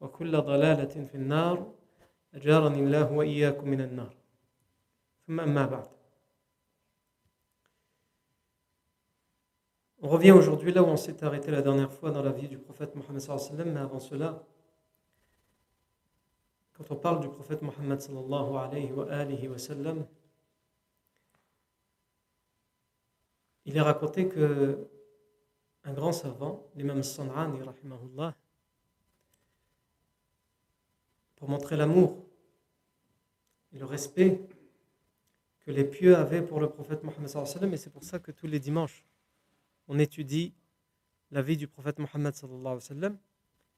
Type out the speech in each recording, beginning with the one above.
وكل ضلالة في النار أجارني الله وإياكم من النار ثم أما بعد On revient aujourd'hui là où on s'est arrêté la dernière fois dans la vie du prophète Mohammed sallallahu alayhi wa sallam, mais avant cela, quand on parle du prophète Mohammed sallallahu alayhi wa, alihi wa sallam, il est raconté que un grand savant, l'imam San'ani, rahimahullah, pour montrer l'amour et le respect que les pieux avaient pour le prophète Mohammed et c'est pour ça que tous les dimanches, on étudie la vie du prophète Mohammed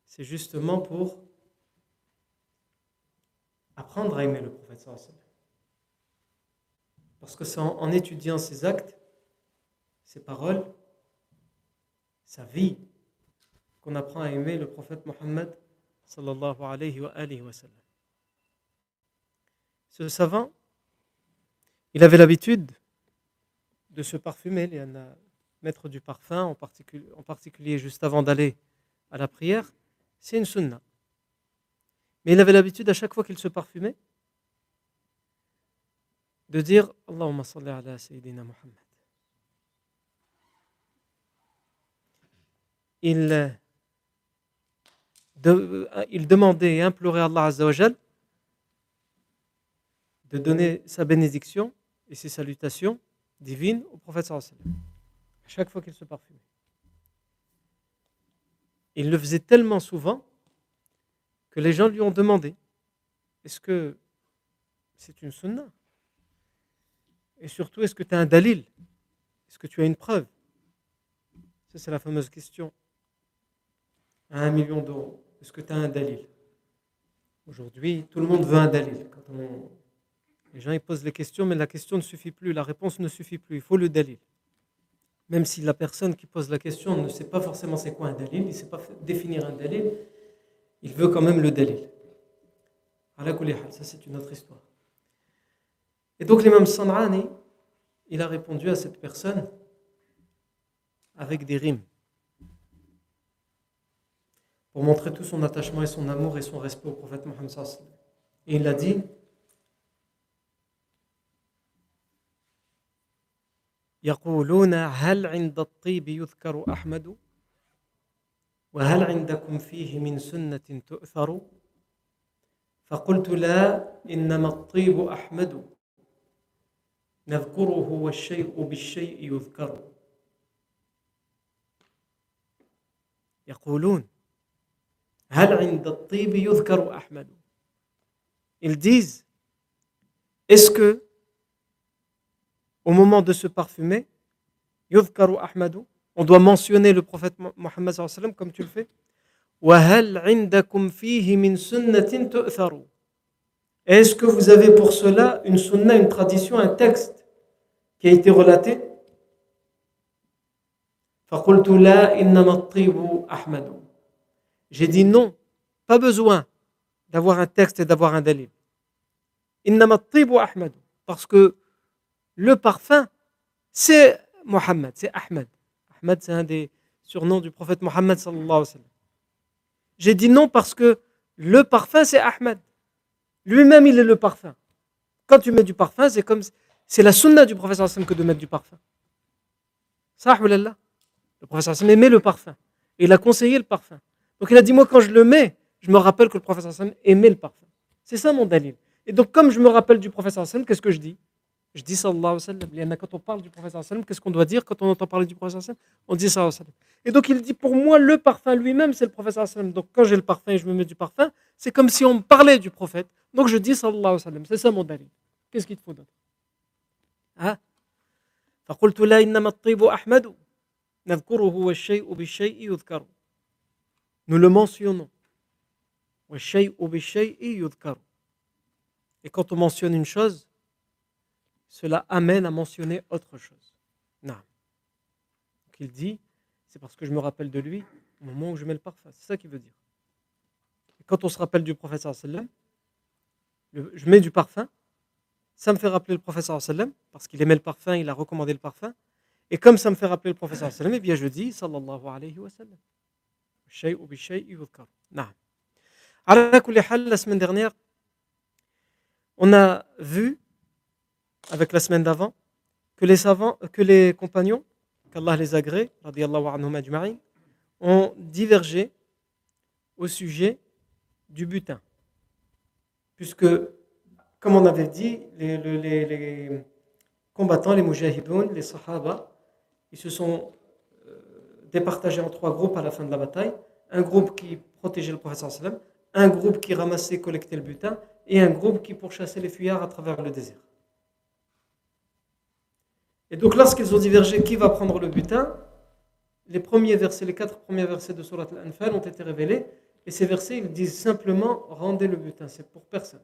c'est justement pour apprendre à aimer le prophète sallam. Parce que c'est en, en étudiant ses actes, ses paroles, sa vie, qu'on apprend à aimer le prophète Mohammed Ce savant, il avait l'habitude de se parfumer, a mettre du parfum, en particulier, en particulier juste avant d'aller à la prière, c'est une sunna. Mais il avait l'habitude, à chaque fois qu'il se parfumait, de dire Allahumma salli ala Sayyidina Muhammad. Il, de, il demandait et implorait Allah Azzawajal de donner sa bénédiction et ses salutations divines au prophète sallallahu sallam chaque fois qu'il se parfumait. Il le faisait tellement souvent que les gens lui ont demandé est-ce que c'est une sunna? Et surtout, est-ce que tu as un dalil? Est-ce que tu as une preuve? Ça, c'est la fameuse question. À un million d'euros, est-ce que tu as un dalil? Aujourd'hui, tout le monde veut un dalil. Les gens posent les questions, mais la question ne suffit plus, la réponse ne suffit plus, il faut le dalil même si la personne qui pose la question ne sait pas forcément c'est quoi un dalil, il ne sait pas définir un dalil, il veut quand même le dalil. Ça, c'est une autre histoire. Et donc, l'imam San'ani, il a répondu à cette personne avec des rimes pour montrer tout son attachement et son amour et son respect au prophète Mohammed. Et il a dit يقولون هل عند الطيب يذكر أحمد وهل عندكم فيه من سنة تؤثر فقلت لا إنما الطيب أحمد نذكره والشيء بالشيء يذكر يقولون Ils disent, est-ce que au moment de se parfumer, on doit mentionner le prophète Mohammed comme tu le fais. Est-ce que vous avez pour cela une sunna, une tradition, un texte qui a été relaté? J'ai dit non, pas besoin d'avoir un texte et d'avoir un dalil. Parce que le parfum, c'est Mohammed, c'est Ahmed. Ahmed, c'est un des surnoms du prophète Mohammed. J'ai dit non parce que le parfum, c'est Ahmed. Lui-même, il est le parfum. Quand tu mets du parfum, c'est comme c'est la sunna du prophète que de mettre du parfum. Le prophète aimait le parfum. Il a conseillé le parfum. Donc il a dit, moi quand je le mets, je me rappelle que le prophète sallallahu aimait le parfum. C'est ça mon dalil. Et donc comme je me rappelle du prophète sallallahu qu'est-ce que je dis je dis sallallahu alayhi wa sallam. Quand on parle du prophète sallallahu qu'est-ce qu'on doit dire quand on entend parler du prophète sallallahu On dit sallallahu alayhi wa sallam. Et donc il dit pour moi, le parfum lui-même, c'est le prophète sallallahu alayhi wa sallam. Donc quand j'ai le parfum et je me mets du parfum, c'est comme si on me parlait du prophète. Donc je dis sallallahu alayhi wa sallam. C'est ça mon dalil. Qu'est-ce qu'il te faut d'autre Hein فقلت لا إنما الطيب أحمد نذكره والشيء بالشيء يذكر nous le mentionnons. Et quand on mentionne une chose, cela amène à mentionner autre chose. Donc il dit, c'est parce que je me rappelle de lui au moment où je mets le parfum. C'est ça qu'il veut dire. Et quand on se rappelle du Professeur sallam, je mets du parfum, ça me fait rappeler le Professeur sallam, parce qu'il aimait le parfum, il a recommandé le parfum. Et comme ça me fait rappeler le prophète sallam, eh bien je dis sallallahu alayhi wa sallam. La semaine dernière, on a vu avec la semaine d'avant, que les savants, que les compagnons, qu'Allah les agrée, ont divergé au sujet du butin. Puisque, comme on avait dit, les, combattants, les mujahidoun, les sahaba, ils se sont départagés en trois groupes à la fin de la bataille. Un groupe qui protégeait le prophète un groupe qui ramassait, collectait le butin, et un groupe qui pourchassait les fuyards à travers le désert. Et donc lorsqu'ils ont divergé qui va prendre le butin, les premiers versets, les quatre premiers versets de Surat Al-Anfal ont été révélés. Et ces versets, ils disent simplement rendez le butin, c'est pour personne.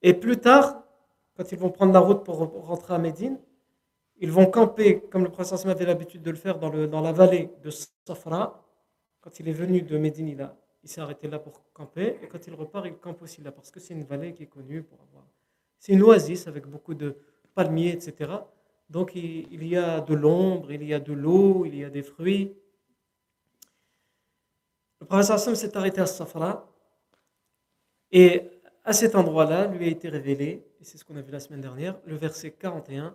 Et plus tard, quand ils vont prendre la route pour rentrer à Médine, ils vont camper, comme le prince avait l'habitude de le faire, dans, le, dans, la vallée de Safra. Quand il est venu de Médine, il, il s'est arrêté là pour camper. Et quand il repart, il campe aussi là, parce que c'est une vallée qui est connue pour avoir c'est une oasis avec beaucoup de palmiers, etc. Donc il, y a de l'ombre, il y a de l'eau, il y a des fruits. Le prophète s'est arrêté à Safra et à cet endroit-là lui a été révélé, et c'est ce qu'on a vu la semaine dernière, le verset 41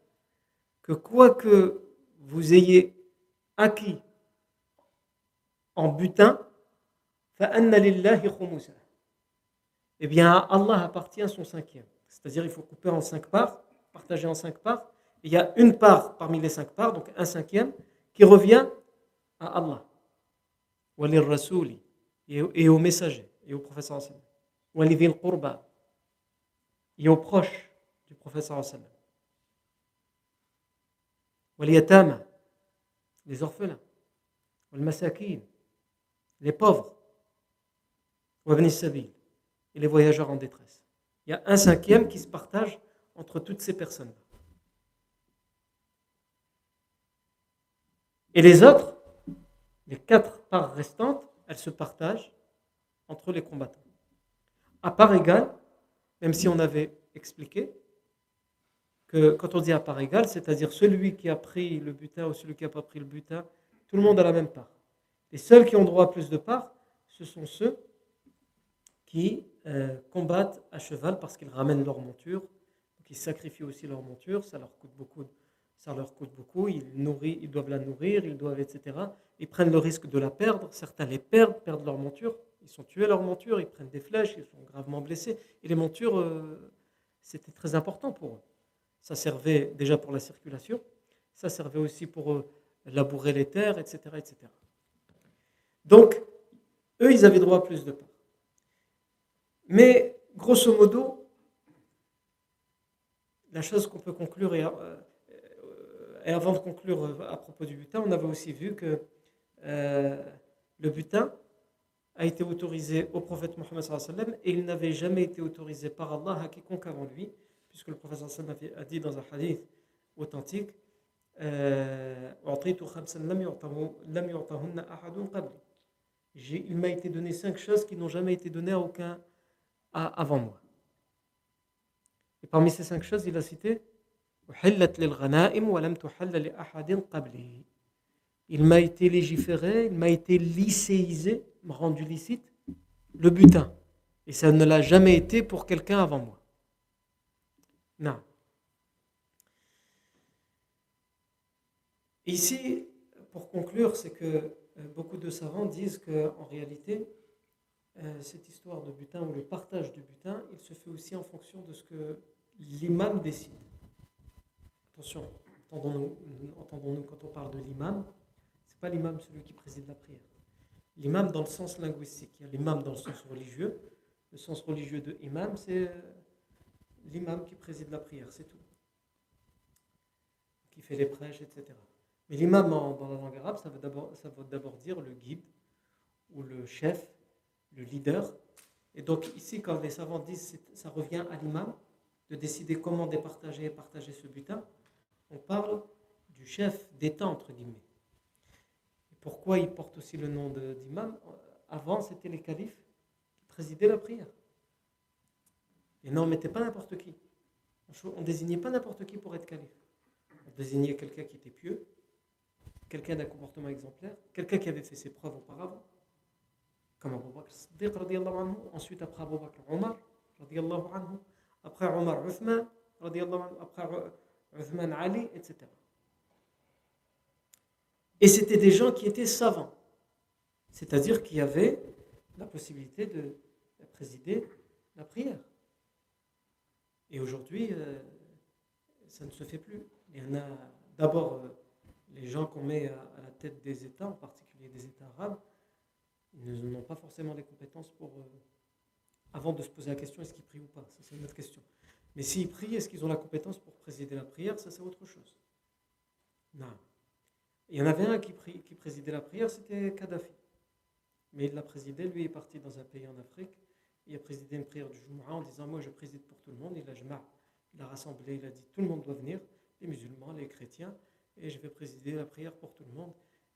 que quoi que vous ayez acquis en butin, eh bien, à Allah appartient son cinquième. C'est-à-dire, il faut couper en cinq parts, partager en cinq parts. Et il y a une part parmi les cinq parts, donc un cinquième, qui revient à Allah, ou à l'Envoyé et au messager, et au professeur et aux proches du professeur les orphelins, les pauvres, et les voyageurs en détresse. Il y a un cinquième qui se partage entre toutes ces personnes. Et les autres, les quatre parts restantes, elles se partagent entre les combattants. À part égale, même si on avait expliqué quand on dit à part égale, c'est-à-dire celui qui a pris le butin ou celui qui n'a pas pris le butin, tout le monde a la même part. Les seuls qui ont droit à plus de parts, ce sont ceux qui euh, combattent à cheval parce qu'ils ramènent leur monture, ils sacrifient aussi leur monture, ça leur coûte beaucoup, ça leur coûte beaucoup, ils, nourrissent, ils doivent la nourrir, ils doivent, etc. Ils prennent le risque de la perdre, certains les perdent, perdent leur monture, ils sont tués leur monture, ils prennent des flèches, ils sont gravement blessés, et les montures, euh, c'était très important pour eux. Ça servait déjà pour la circulation, ça servait aussi pour euh, labourer les terres, etc., etc. Donc, eux, ils avaient droit à plus de pain. Mais grosso modo, la chose qu'on peut conclure, et, euh, et, avant de conclure à propos du butin, on avait aussi vu que euh, le butin a été autorisé au prophète Mohammed et il n'avait jamais été autorisé par Allah à quiconque avant lui, puisque le prophète a dit dans un hadith authentique euh, il m'a été donné cinq choses qui n'ont jamais été données à aucun avant moi. Et parmi ces cinq choses, il a cité Il m'a été légiféré, il m'a été lycéisé, rendu licite, le butin. Et ça ne l'a jamais été pour quelqu'un avant moi. Non. Ici, pour conclure, c'est que euh, beaucoup de savants disent qu'en réalité, euh, cette histoire de butin ou le partage du butin, il se fait aussi en fonction de ce que l'imam décide. Attention, entendons-nous, quand on parle de l'imam, c'est pas l'imam celui qui préside la prière. L'imam dans le sens linguistique, il y a l'imam dans le sens religieux. Le sens religieux de imam, c'est euh, l'imam qui préside la prière, c'est tout. Qui fait les prêches, etc. Mais l'imam dans la langue arabe, ça veut d'abord dire le guide ou le chef, le leader. Et donc ici, quand les savants disent ça revient à l'imam de décider comment départager et partager ce butin, on parle du chef d'État, entre guillemets. Et pourquoi il porte aussi le nom d'imam? Avant, c'était les califes qui présidaient la prière. Et non, on ne mettait pas n'importe qui. On ne désignait pas n'importe qui pour être calife. On désignait quelqu'un qui était pieux, quelqu'un d'un comportement exemplaire, quelqu'un qui avait fait ses preuves auparavant, comme Abu Bakr Siddiq, anhu, ensuite après Abu Bakr Omar, anhu, après Omar Uthman, anhu, après Uthman Ali, etc. Et c'était des gens qui étaient savants, c'est-à-dire qui avaient la possibilité de présider la prière. Et aujourd'hui, euh, ça ne se fait plus. Il y en a d'abord euh, les gens qu'on met à, la tête des États, en particulier des États arabes, ils n'ont pas forcément les compétences pour, euh, avant de se poser la question est-ce qu'ils prient ou pas? Ça, c'est une autre question. Mais s'ils prient, est-ce qu'ils ont la compétence pour présider la prière? Ça, c'est autre chose. Non. Il y en avait un qui, qui présidait la prière, c'était Kadhafi. Mais il l'a présidé, lui est parti dans un pays en Afrique, il a présidé une prière du Jumu'ah en disant Moi, je préside pour tout le monde. Il a, il a rassemblé, il a dit Tout le monde doit venir, les musulmans, les chrétiens et je vais présider la prière pour tout le monde.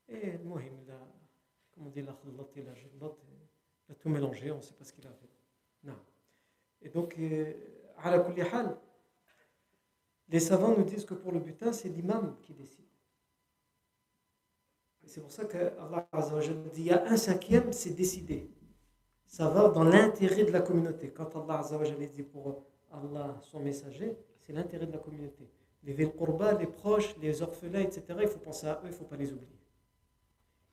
Et Mohim, il a, comment la il a tout mélangé, on ne sait pas ce qu'il a fait. Non. Et donc, euh, à la les savants nous disent que pour le butin, c'est l'imam qui décide. C'est pour ça que Allah dit il y a un cinquième, c'est décidé. Ça va dans l'intérêt de la communauté. Quand Allah dit pour Allah, son messager, c'est l'intérêt de la communauté les Vilqurba, les proches, les orphelins, etc., il faut penser à eux, il ne faut pas les oublier.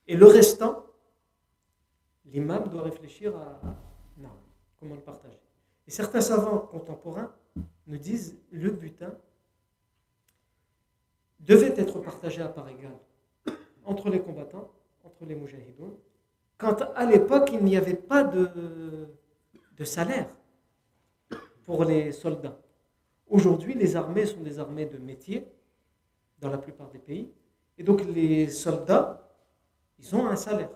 Et le restant, l'imam doit réfléchir à non, comment le partager. Et certains savants contemporains nous disent le butin devait être partagé à part égale entre les combattants, entre les mujahidons, quand à l'époque il n'y avait pas de, salaire pour les soldats. Aujourd'hui, les armées sont des armées de métier dans la plupart des pays. Et donc, les soldats, ils ont un salaire.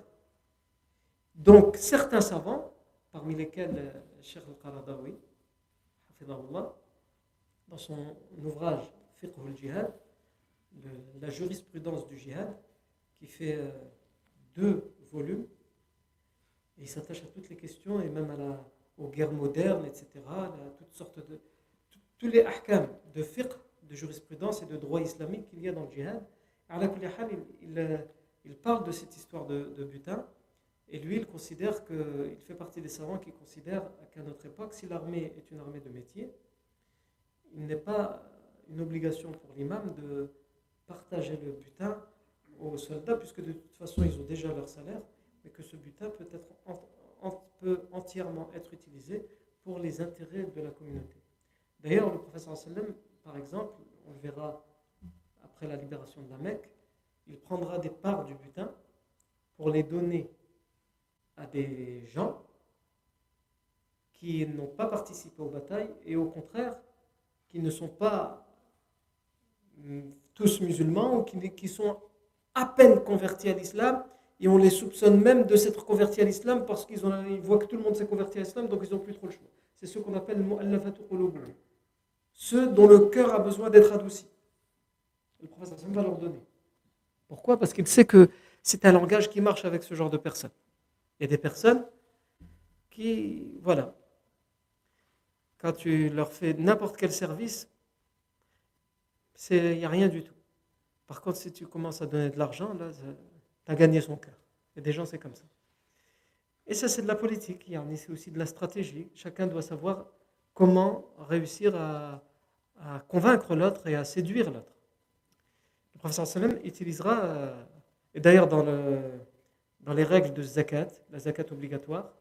Donc, certains savants, parmi lesquels euh, Cheikh al-Qaradawi, dans son ouvrage Fiqh al-Jihad, la jurisprudence du jihad, qui fait euh, deux volumes, et il s'attache à toutes les questions, et même à la, aux guerres modernes, etc., à toutes sortes de, tous les ahkam de fiqh, de jurisprudence et de droit islamique qu'il y a dans le djihad. Il, il, parle de cette histoire de, butin et lui, il considère que, il fait partie des savants qui considèrent qu'à notre époque, si l'armée est une armée de métier, il n'est pas une obligation pour l'imam de partager le butin aux soldats, puisque de toute façon, ils ont déjà leur salaire, mais que ce butin peut, être, peut entièrement être utilisé pour les intérêts de la communauté. D'ailleurs, le professeur sallam, par exemple, on le verra après la libération de la Mecque, il prendra des parts du butin pour les donner à des gens qui n'ont pas participé aux batailles et au contraire qui ne sont pas mm, tous musulmans ou qui, qui sont à peine convertis à l'islam et on les soupçonne même de s'être convertis à l'islam parce qu'ils ils voient que tout le monde s'est converti à l'islam donc ils n'ont plus trop le choix. C'est ce qu'on appelle ceux dont le cœur a besoin d'être adouci. Le professeur va leur donner. Pourquoi? Parce qu'il sait que c'est un langage qui marche avec ce genre de personnes. Il y a des personnes qui, voilà, quand tu leur fais n'importe quel service, il n'y a rien du tout. Par contre, si tu commences à donner de l'argent, là, tu as gagné son cœur. Et des gens, c'est comme ça. Et ça, c'est de la politique. C'est aussi de la stratégie. Chacun doit savoir comment réussir à, convaincre l'autre et à séduire l'autre. Le professeur Salem utilisera, euh, et d'ailleurs dans, dans les règles de zakat, la zakat obligatoire,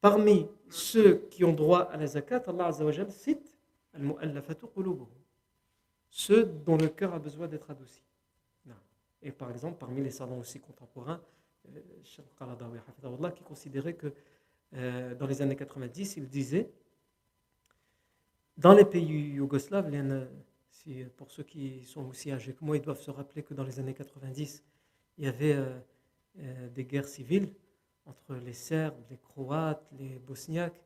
parmi ceux qui ont droit à la zakat, Allah Azzawajal cite al-mu'allafatu ceux dont le cœur a besoin d'être adouci. Et par exemple, parmi les savants aussi contemporains, euh, qui considérait que euh, dans les années 90, il disait dans les pays yougoslaves, si, pour ceux qui sont aussi âgés que moi, ils doivent se rappeler que dans les années 90, il y avait euh, des guerres civiles entre les Serbes, les Croates, les Bosniaques,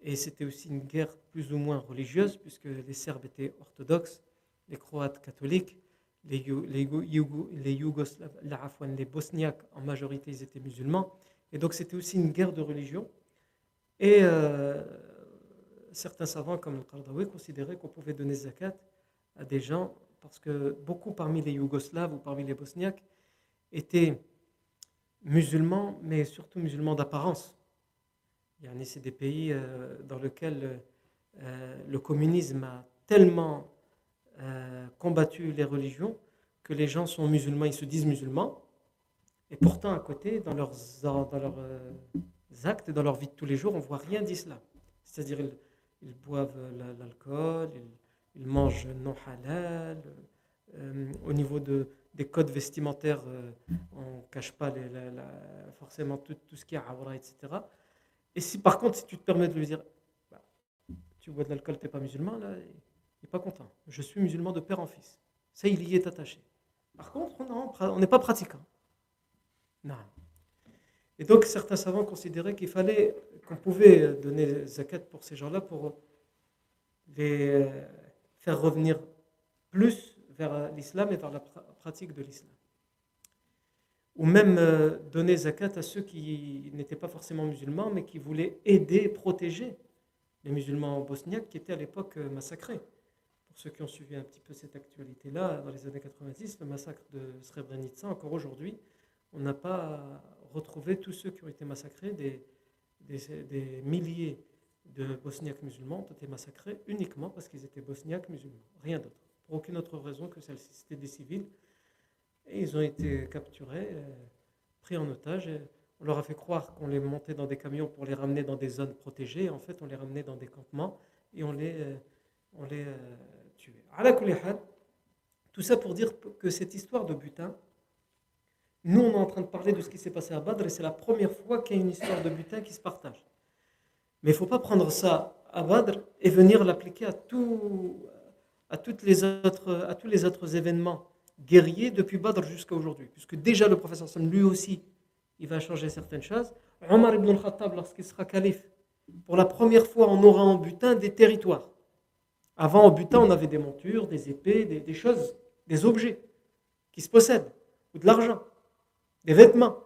et c'était aussi une guerre plus ou moins religieuse, puisque les Serbes étaient orthodoxes, les Croates catholiques, les, les, les Yougoslaves, les Bosniaques, en majorité, ils étaient musulmans. Et donc, c'était aussi une guerre de religion. Et euh, certains savants, comme le Qardawi, considéraient qu'on pouvait donner zakat à des gens, parce que beaucoup parmi les Yougoslaves ou parmi les Bosniaques étaient musulmans, mais surtout musulmans d'apparence. C'est des pays euh, dans lesquels euh, le communisme a tellement euh, combattu les religions, que les gens sont musulmans, ils se disent musulmans, et pourtant à côté, dans leurs, dans leurs euh, actes, dans leur vie de tous les jours, on voit rien d'islam. C'est-à-dire ils, boivent l'alcool, ils, mangent non halal, euh, au niveau de, des codes vestimentaires, on ne cache pas les, forcément tout, tout, ce qui est awra, etc. Et si par contre, si tu te permets de lui dire, bah, tu bois de l'alcool, tu n'es pas musulman, là, pas content. Je suis musulman de père en fils. Ça, il y est attaché. Par contre, on n'est pas pratiquant. Non. Et donc, certains savants considéraient qu'il fallait, qu'on pouvait donner zakat pour ces gens-là pour les faire revenir plus vers l'islam et vers la pratique de l'islam. Ou même euh, donner zakat à ceux qui n'étaient pas forcément musulmans, mais qui voulaient aider, protéger les musulmans bosniaques qui étaient à l'époque euh, massacrés ceux qui ont suivi un petit peu cette actualité-là, dans les années 90, le massacre de Srebrenica, encore aujourd'hui, on n'a pas retrouvé tous ceux qui ont été massacrés, des, milliers de bosniaques musulmans ont été massacrés uniquement parce qu'ils étaient bosniaques musulmans, rien d'autre, pour aucune autre raison que celle-ci. C'était des civils, et ils ont été capturés, euh, pris en otage. on leur a fait croire qu'on les montait dans des camions pour les ramener dans des zones protégées. En fait, on les ramenait dans des campements et on les, euh, on les euh, tout ça pour dire que cette histoire de butin, nous on est en train de parler de ce qui s'est passé à Badr et c'est la première fois qu'il y a une histoire de butin qui se partage. Mais il ne faut pas prendre ça à Badr et venir l'appliquer à, tout, à, toutes les autres, à tous les autres événements guerriers depuis Badr jusqu'à aujourd'hui. Puisque déjà le professeur Sam, lui aussi, il va changer certaines choses. Omar ibn al-Khattab, lorsqu'il sera calife, pour la première fois, on aura en butin des territoires. Avant, au butin, on avait des montures, des épées, des, choses, des objets qui se possèdent, ou de l'argent, des vêtements.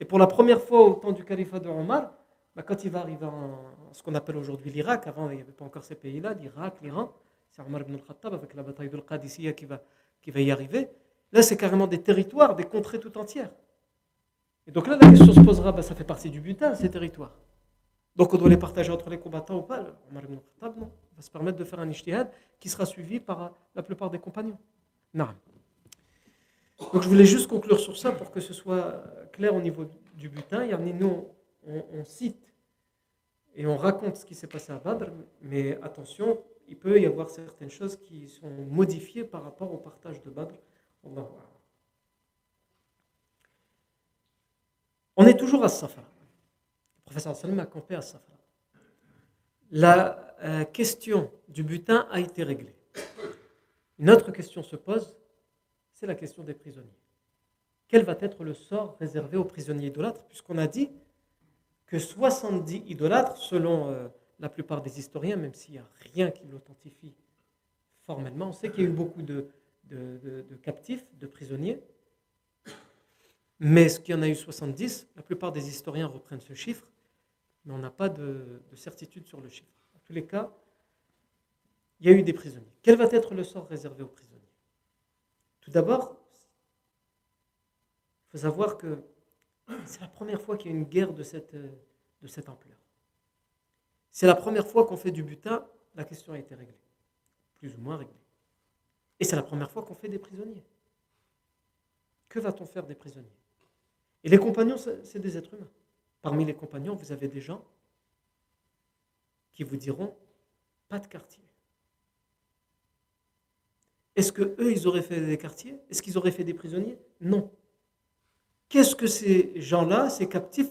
Et pour la première fois au temps du califat de Omar, bah, quand il va arriver en ce qu'on appelle aujourd'hui l'Irak, avant il n'y avait pas encore ces pays-là, l'Irak, l'Iran, c'est Omar ibn al-Khattab avec la bataille de Qadisiyah qui va, qui va y arriver. Là, c'est carrément des territoires, des contrées tout entières. Et donc là, la question se posera, bah, ça fait partie du butin, ces territoires. Donc on doit les partager entre les combattants ou pas Omar ibn Khattab, non. Va se permettre de faire un ishtihad qui sera suivi par la plupart des compagnons. Non. Donc je voulais juste conclure sur ça pour que ce soit clair au niveau du butin. Nous, on, on cite et on raconte ce qui s'est passé à Badr, mais attention, il peut y avoir certaines choses qui sont modifiées par rapport au partage de Badr. On est toujours à Safa professeur Salim a campé à Safra. La euh, question du butin a été réglée. Une autre question se pose, c'est la question des prisonniers. Quel va être le sort réservé aux prisonniers idolâtres, puisqu'on a dit que 70 idolâtres, selon euh, la plupart des historiens, même s'il n'y a rien qui l'authentifie formellement, on sait qu'il y a eu beaucoup de, captifs, de prisonniers, mais ce qu'il y en a eu 70, la plupart des historiens reprennent ce chiffre, mais on n'a pas de, certitude sur le chiffre. En tous les cas, il y a eu des prisonniers. Quel va être le sort réservé aux prisonniers? Tout d'abord, il faut savoir que c'est la première fois qu'il y a une guerre de cette, de cette ampleur. C'est la première fois qu'on fait du butin, la question a été réglée, plus ou moins réglée. Et c'est la première fois qu'on fait des prisonniers. Que va-t-on faire des prisonniers? Et les compagnons, c'est des êtres humains. Parmi les compagnons, vous avez des gens qui vous diront pas de quartier. Est-ce que eux, ils auraient fait des quartiers? Est-ce qu'ils auraient fait des prisonniers? Non. Qu'est-ce que ces gens-là, ces captifs,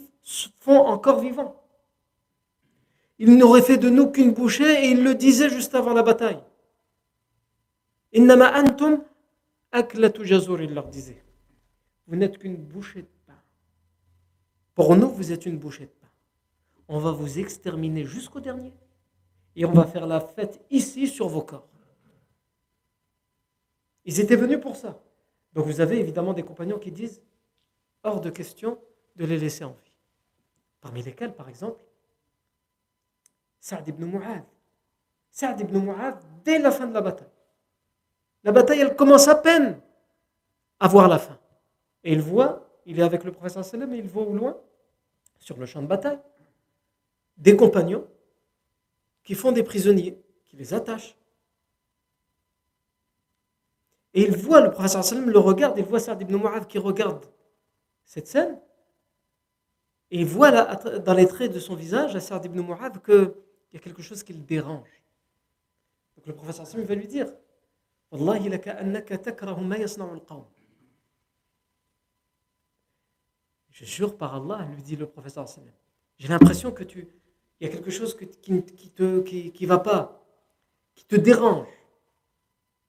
font encore vivants? Ils n'auraient fait de nous qu'une bouchée et ils le disaient juste avant la bataille. Innama antum aklatu il leur disait. Vous n'êtes qu'une bouchée. Pour nous, vous êtes une bouchée de pain. On va vous exterminer jusqu'au dernier. Et on va faire la fête ici sur vos corps. Ils étaient venus pour ça. Donc vous avez évidemment des compagnons qui disent hors de question de les laisser en vie. Parmi lesquels, par exemple, Saad ibn Mu'adh. Saad ibn Mu'adh, dès la fin de la bataille. La bataille, elle commence à peine à voir la fin. Et il voit, il est avec le professeur sallam et il voit au loin, sur le champ de bataille, des compagnons qui font des prisonniers, qui les attachent, et il voit, le professeur le regarde, il voit Saad ibn Mu'adh qui regarde cette scène. Et il voit dans les traits de son visage, à Saad ibn Mu'adh, qu'il y a quelque chose qui le dérange. Donc le professeur va lui dire Je jure par Allah, lui dit le professeur sallam. J'ai l'impression que tu. Il y a quelque chose qui ne te, qui, qui va pas, qui te dérange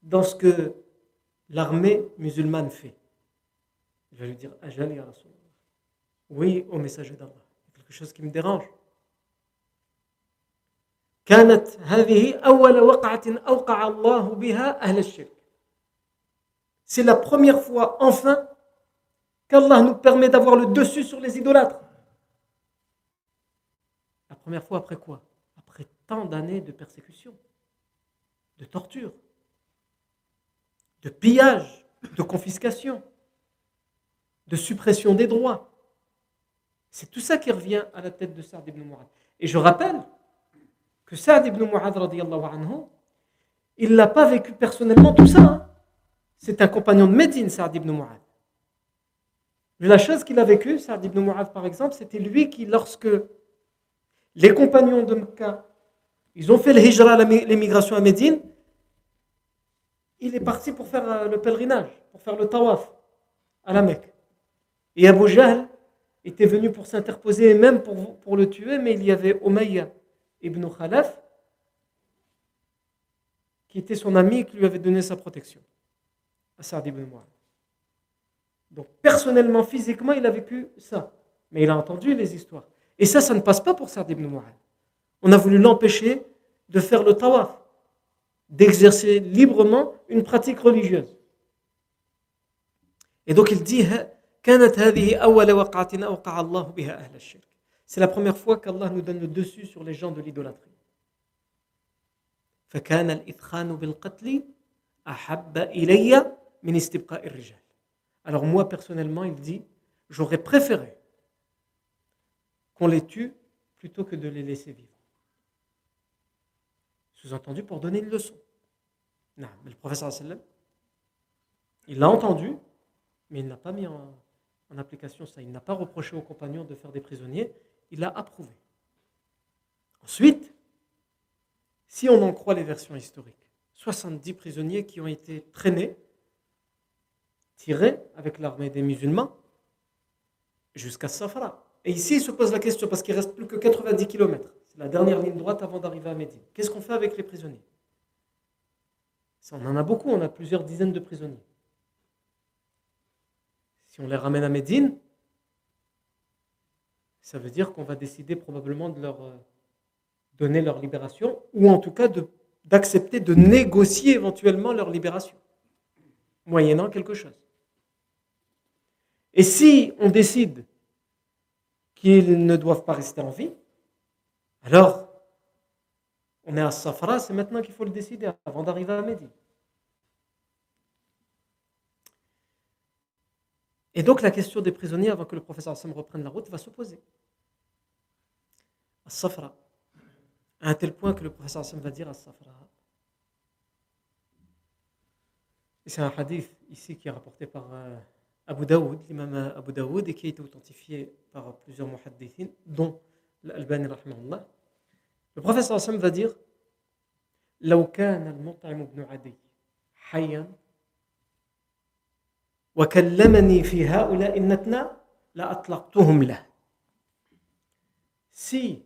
dans ce que l'armée musulmane fait Il va lui dire Ajal ya Oui, au messager d'Allah. Quelque chose qui me dérange. كانت هذه أول وقعة أوقع الله بها أهل الشرك. C'est la première fois, enfin, qu'Allah nous permet d'avoir le dessus sur les idolâtres. La première fois après quoi? Après tant d'années de persécution, de torture de pillage, de confiscation, de suppression des droits. C'est tout ça qui revient à la tête de Saad ibn Mu'adh. Et je rappelle que Saad ibn Mu'adh, anhu, il n'a pas vécu personnellement tout ça. Hein. C'est un compagnon de Médine, Saad ibn Mu'adh. La chose qu'il a vécue, Saad ibn Mu'adh par exemple, c'était lui qui, lorsque les compagnons de Mecca, ils ont fait le hijra, l'émigration à Médine, il est parti pour faire euh, le pèlerinage, pour faire le tawaf à la Mecque. Et Abu Jahl était venu pour s'interposer, même pour, le tuer, mais il y avait Umayya ibn Khalaf, qui était son ami et qui lui avait donné sa protection, à Saad ibn Mu'ad. Donc personnellement, physiquement, il a vécu ça. Mais il a entendu les histoires. Et ça, ça ne passe pas pour Saad ibn Mu'ad. On a voulu l'empêcher de faire le tawaf d'exercer librement une pratique religieuse. Et donc il dit C'est la première fois qu'Allah nous donne le dessus sur les gens de l'idolâtrie. Alors moi personnellement, il dit, j'aurais préféré qu'on les tue plutôt que de les laisser vivre. Sous-entendu pour donner une leçon. Non, mais le professeur il l'a entendu, mais il n'a pas mis en, application ça. Il n'a pas reproché aux compagnons de faire des prisonniers, il l'a approuvé. Ensuite, si on en croit les versions historiques, 70 prisonniers qui ont été traînés, tirés avec l'armée des musulmans jusqu'à Safra. Et ici, il se pose la question, parce qu'il reste plus que 90 km. C'est la dernière ligne droite avant d'arriver à Médine. Qu'est-ce qu'on fait avec les prisonniers? Ça, On en a beaucoup, on a plusieurs dizaines de prisonniers. Si on les ramène à Médine, ça veut dire qu'on va décider probablement de leur euh, donner leur libération, ou en tout cas d'accepter de, négocier éventuellement leur libération, moyennant quelque chose. Et si on décide qu'ils ne doivent pas rester en vie, alors on est à Safra, c'est maintenant qu'il faut le décider, avant d'arriver à Médine. Et donc la question des prisonniers, avant que le professeur Hassan reprenne la route, va se poser. À Safra, à un tel point que le professeur Hassan va dire à Safra. C'est un hadith ici qui est rapporté par euh, Abu Daoud, l'imam Abu Daoud, et qui a été authentifié par plusieurs muhaddithin, dont l'Albani, le professeur Hassan va dire لو كان المطعم بن عدي حيا وكلمني في هؤلاء النتنى لأطلقتهم له si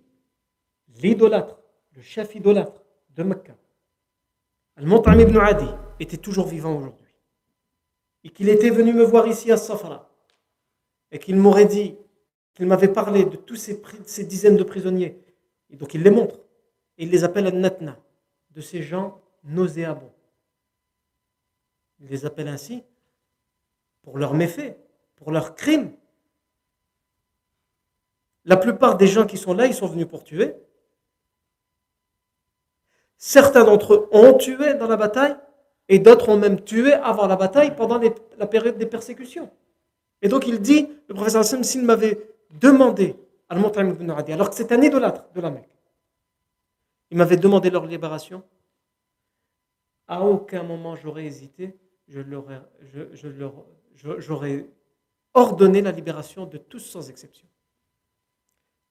l'idolâtre le chef idolâtre de Mecca, Al-Mut'am ibn Adi, était toujours vivant aujourd'hui, et qu'il était venu me voir ici à Safra, et qu'il m'aurait dit, qu'il m'avait parlé de tous ces, dizaines de prisonniers, et donc il les montre, et il les appelle Al-Natna, de ces gens nauséabonds. Il les appelle ainsi pour leurs méfaits, pour leurs crimes. La plupart des gens qui sont là, ils sont venus pour tuer, Certains d'entre eux ont tué dans la bataille et d'autres ont même tué avant la bataille pendant la période des persécutions. Et donc il dit, le professeur Hassan, s'il m'avait demandé, alors que c'est un idolâtre de la Mecque, il m'avait demandé leur libération, à aucun moment j'aurais hésité, j'aurais ordonné la libération de tous sans exception.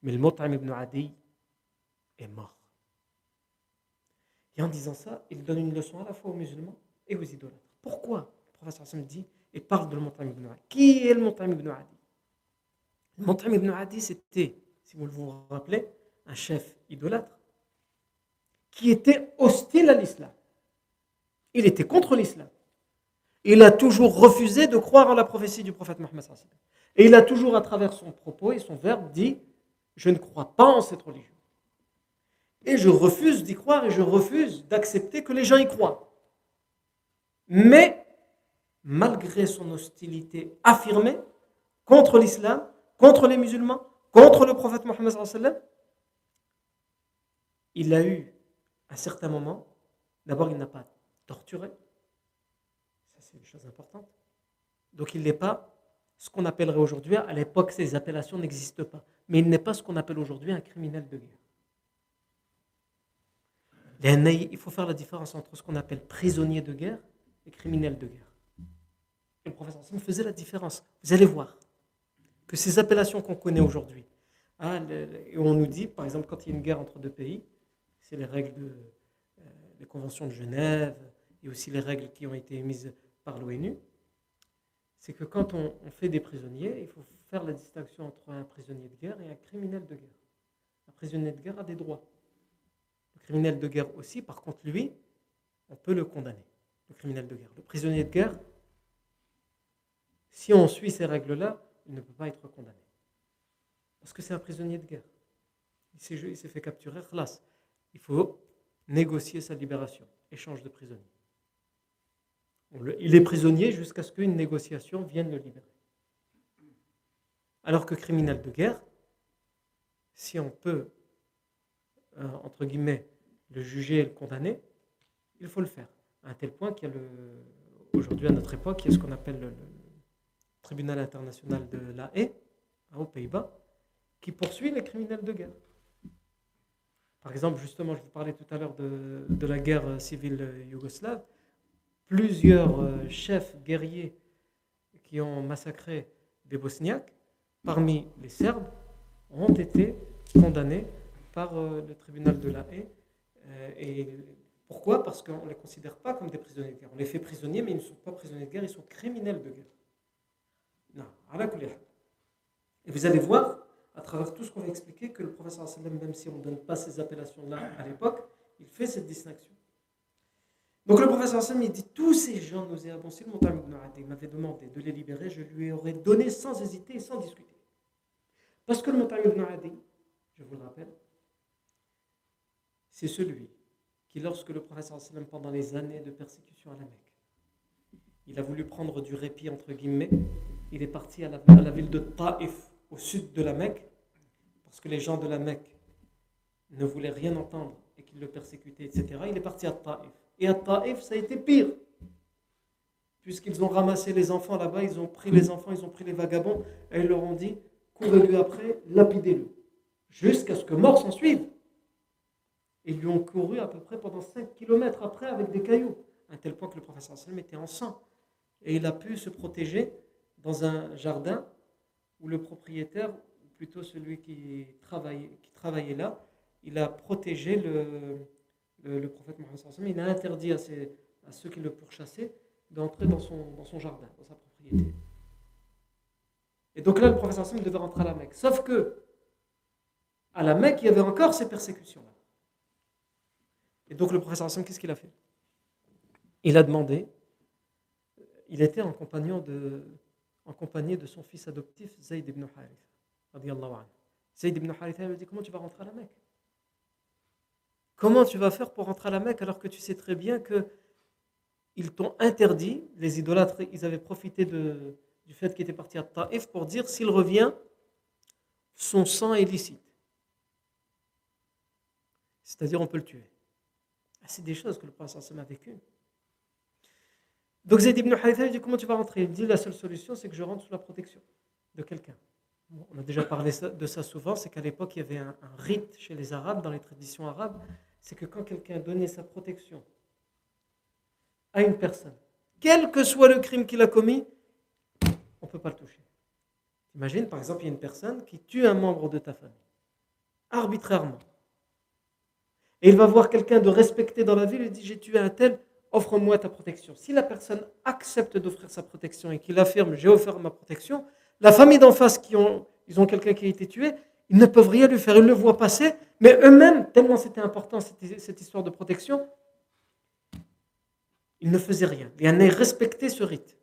Mais le Mut'im ibn Adi est mort. Et en disant ça, il donne une leçon à la fois aux musulmans et aux idolâtres. Pourquoi Le professeur Hassan dit et parle de Montagne ibn Adi. Qui est le Montagne ibn Adi Le Montagne ibn Adi, c'était, si vous vous rappelez, un chef idolâtre qui était hostile à l'islam. Il était contre l'islam. Il a toujours refusé de croire en la prophétie du prophète Mohammed. Et il a toujours, à travers son propos et son verbe, dit Je ne crois pas en cette religion. Et je refuse d'y croire et je refuse d'accepter que les gens y croient. Mais, malgré son hostilité affirmée contre l'islam, contre les musulmans, contre le prophète Mohammed, il a eu, à certains moments, d'abord, il n'a pas torturé. Ça, c'est une chose importante. Donc, il n'est pas ce qu'on appellerait aujourd'hui, à l'époque, ces appellations n'existent pas. Mais il n'est pas ce qu'on appelle aujourd'hui un criminel de guerre. Il faut faire la différence entre ce qu'on appelle prisonnier de guerre et criminel de guerre. Et le professeur Sim faisait la différence. Vous allez voir que ces appellations qu'on connaît aujourd'hui, hein, et on nous dit, par exemple, quand il y a une guerre entre deux pays, c'est les règles de euh, les conventions de Genève et aussi les règles qui ont été émises par l'ONU, c'est que quand on, on, fait des prisonniers, il faut faire la distinction entre un prisonnier de guerre et un criminel de guerre. Un prisonnier de guerre a des droits criminel de guerre aussi, par contre, lui, on peut le condamner, criminel de guerre. Le prisonnier de guerre, si on suit ces règles-là, il ne peut pas être condamné. Parce que c'est un prisonnier de guerre. Il s'est fait capturer, classe. Il faut négocier sa libération, échange de prisonniers. Il est prisonnier jusqu'à ce qu'une négociation vienne le libérer. Alors que criminel de guerre, si on peut, euh, entre guillemets, le juger et le condamner, il faut le faire. À un tel point qu'il y a le, aujourd'hui à notre époque, il y a ce qu'on appelle le, tribunal international de la haie, hein, aux Pays-Bas, qui poursuit les criminels de guerre. Par exemple, justement, je vous parlais tout à l'heure de, la guerre civile yougoslave. Plusieurs euh, chefs guerriers qui ont massacré des Bosniaques, parmi les Serbes, ont été condamnés par euh, le tribunal de la haie euh, pourquoi? Parce qu'on ne les considère pas comme des prisonniers de guerre. On les fait prisonniers, mais ils ne sont pas prisonniers de guerre, ils sont criminels de guerre. Non, Et vous allez voir à travers tout ce qu'on va expliquer, que le professeur sallam, même si on ne donne pas ces appellations-là à l'époque, il fait cette distinction. Donc le professeur sallam, il dit tous ces gens nauséabonds, si le montagne m'avait demandé de les libérer, je lui aurais donné sans hésiter et sans discuter. Parce que le montagne ibn je vous le rappelle, c'est celui qui, lorsque le professeur pendant les années de persécution à la Mecque, il a voulu prendre du répit, entre guillemets, il est parti à la, ville de Taif, au sud de la Mecque, parce que les gens de la Mecque ne voulaient rien entendre et qu'ils le persécutaient, etc. Il est parti à Taif. Et à Taif, ça a été pire. Puisqu'ils ont ramassé les enfants là-bas, ils ont pris les enfants, ils ont pris les vagabonds, et ils leur ont dit courez-lui après, lapidez-le. Jusqu'à ce que mort s'en suive. Ils lui ont couru à peu près pendant 5 km après avec des cailloux, à tel point que le professeur Salem était en sang. Et il a pu se protéger dans un jardin où le propriétaire, ou plutôt celui qui travaillait, qui travaillait là, il a protégé le, le, prophète Mohammed il a interdit à, ceux qui le pourchassaient d'entrer dans son, jardin, dans sa propriété. Et donc là, le professeur Hassan devait rentrer à la Mecque. Sauf que, à la Mecque, il y avait encore ces persécutions-là. Et donc le professeur Hassan, qu'est-ce qu'il a fait? Il a demandé, il était en compagnon de, compagnie de son fils adoptif Zayd ibn Harith. Zayd ibn Harith lui dit Comment tu vas rentrer à la Mecque? Comment tu vas faire pour rentrer à la Mecque alors que tu sais très bien que ils t'ont interdit, les idolâtres, ils avaient profité du fait qu'il était parti à Taif pour dire s'il revient, son sang est licite. C'est-à-dire on peut le tuer. Ah, c'est des choses que le prophète a vécues. Donc Zayd ibn Haritha dit comment tu vas rentrer? Il dit la seule solution c'est que je rentre sous la protection de quelqu'un. on a déjà parlé de ça souvent, c'est qu'à l'époque il y avait un, rite chez les Arabes, dans les traditions arabes, c'est que quand quelqu'un donnait sa protection à une personne, quel que soit le crime qu'il a commis, on ne peut pas le toucher. Imagine par exemple il y a une personne qui tue un membre de ta famille, arbitrairement. Et il va voir quelqu'un de respecté dans la ville et dit j'ai tué un tel, offre-moi ta protection. Si la personne accepte d'offrir sa protection et qu'il affirme j'ai offert ma protection, la famille d'en face qui ont, ils ont quelqu'un qui a été tué, ils ne peuvent rien lui faire, ils le voient passer, mais eux-mêmes, tellement c'était important cette, histoire de protection, ils ne faisaient rien. Ils allaient respecter ce rite.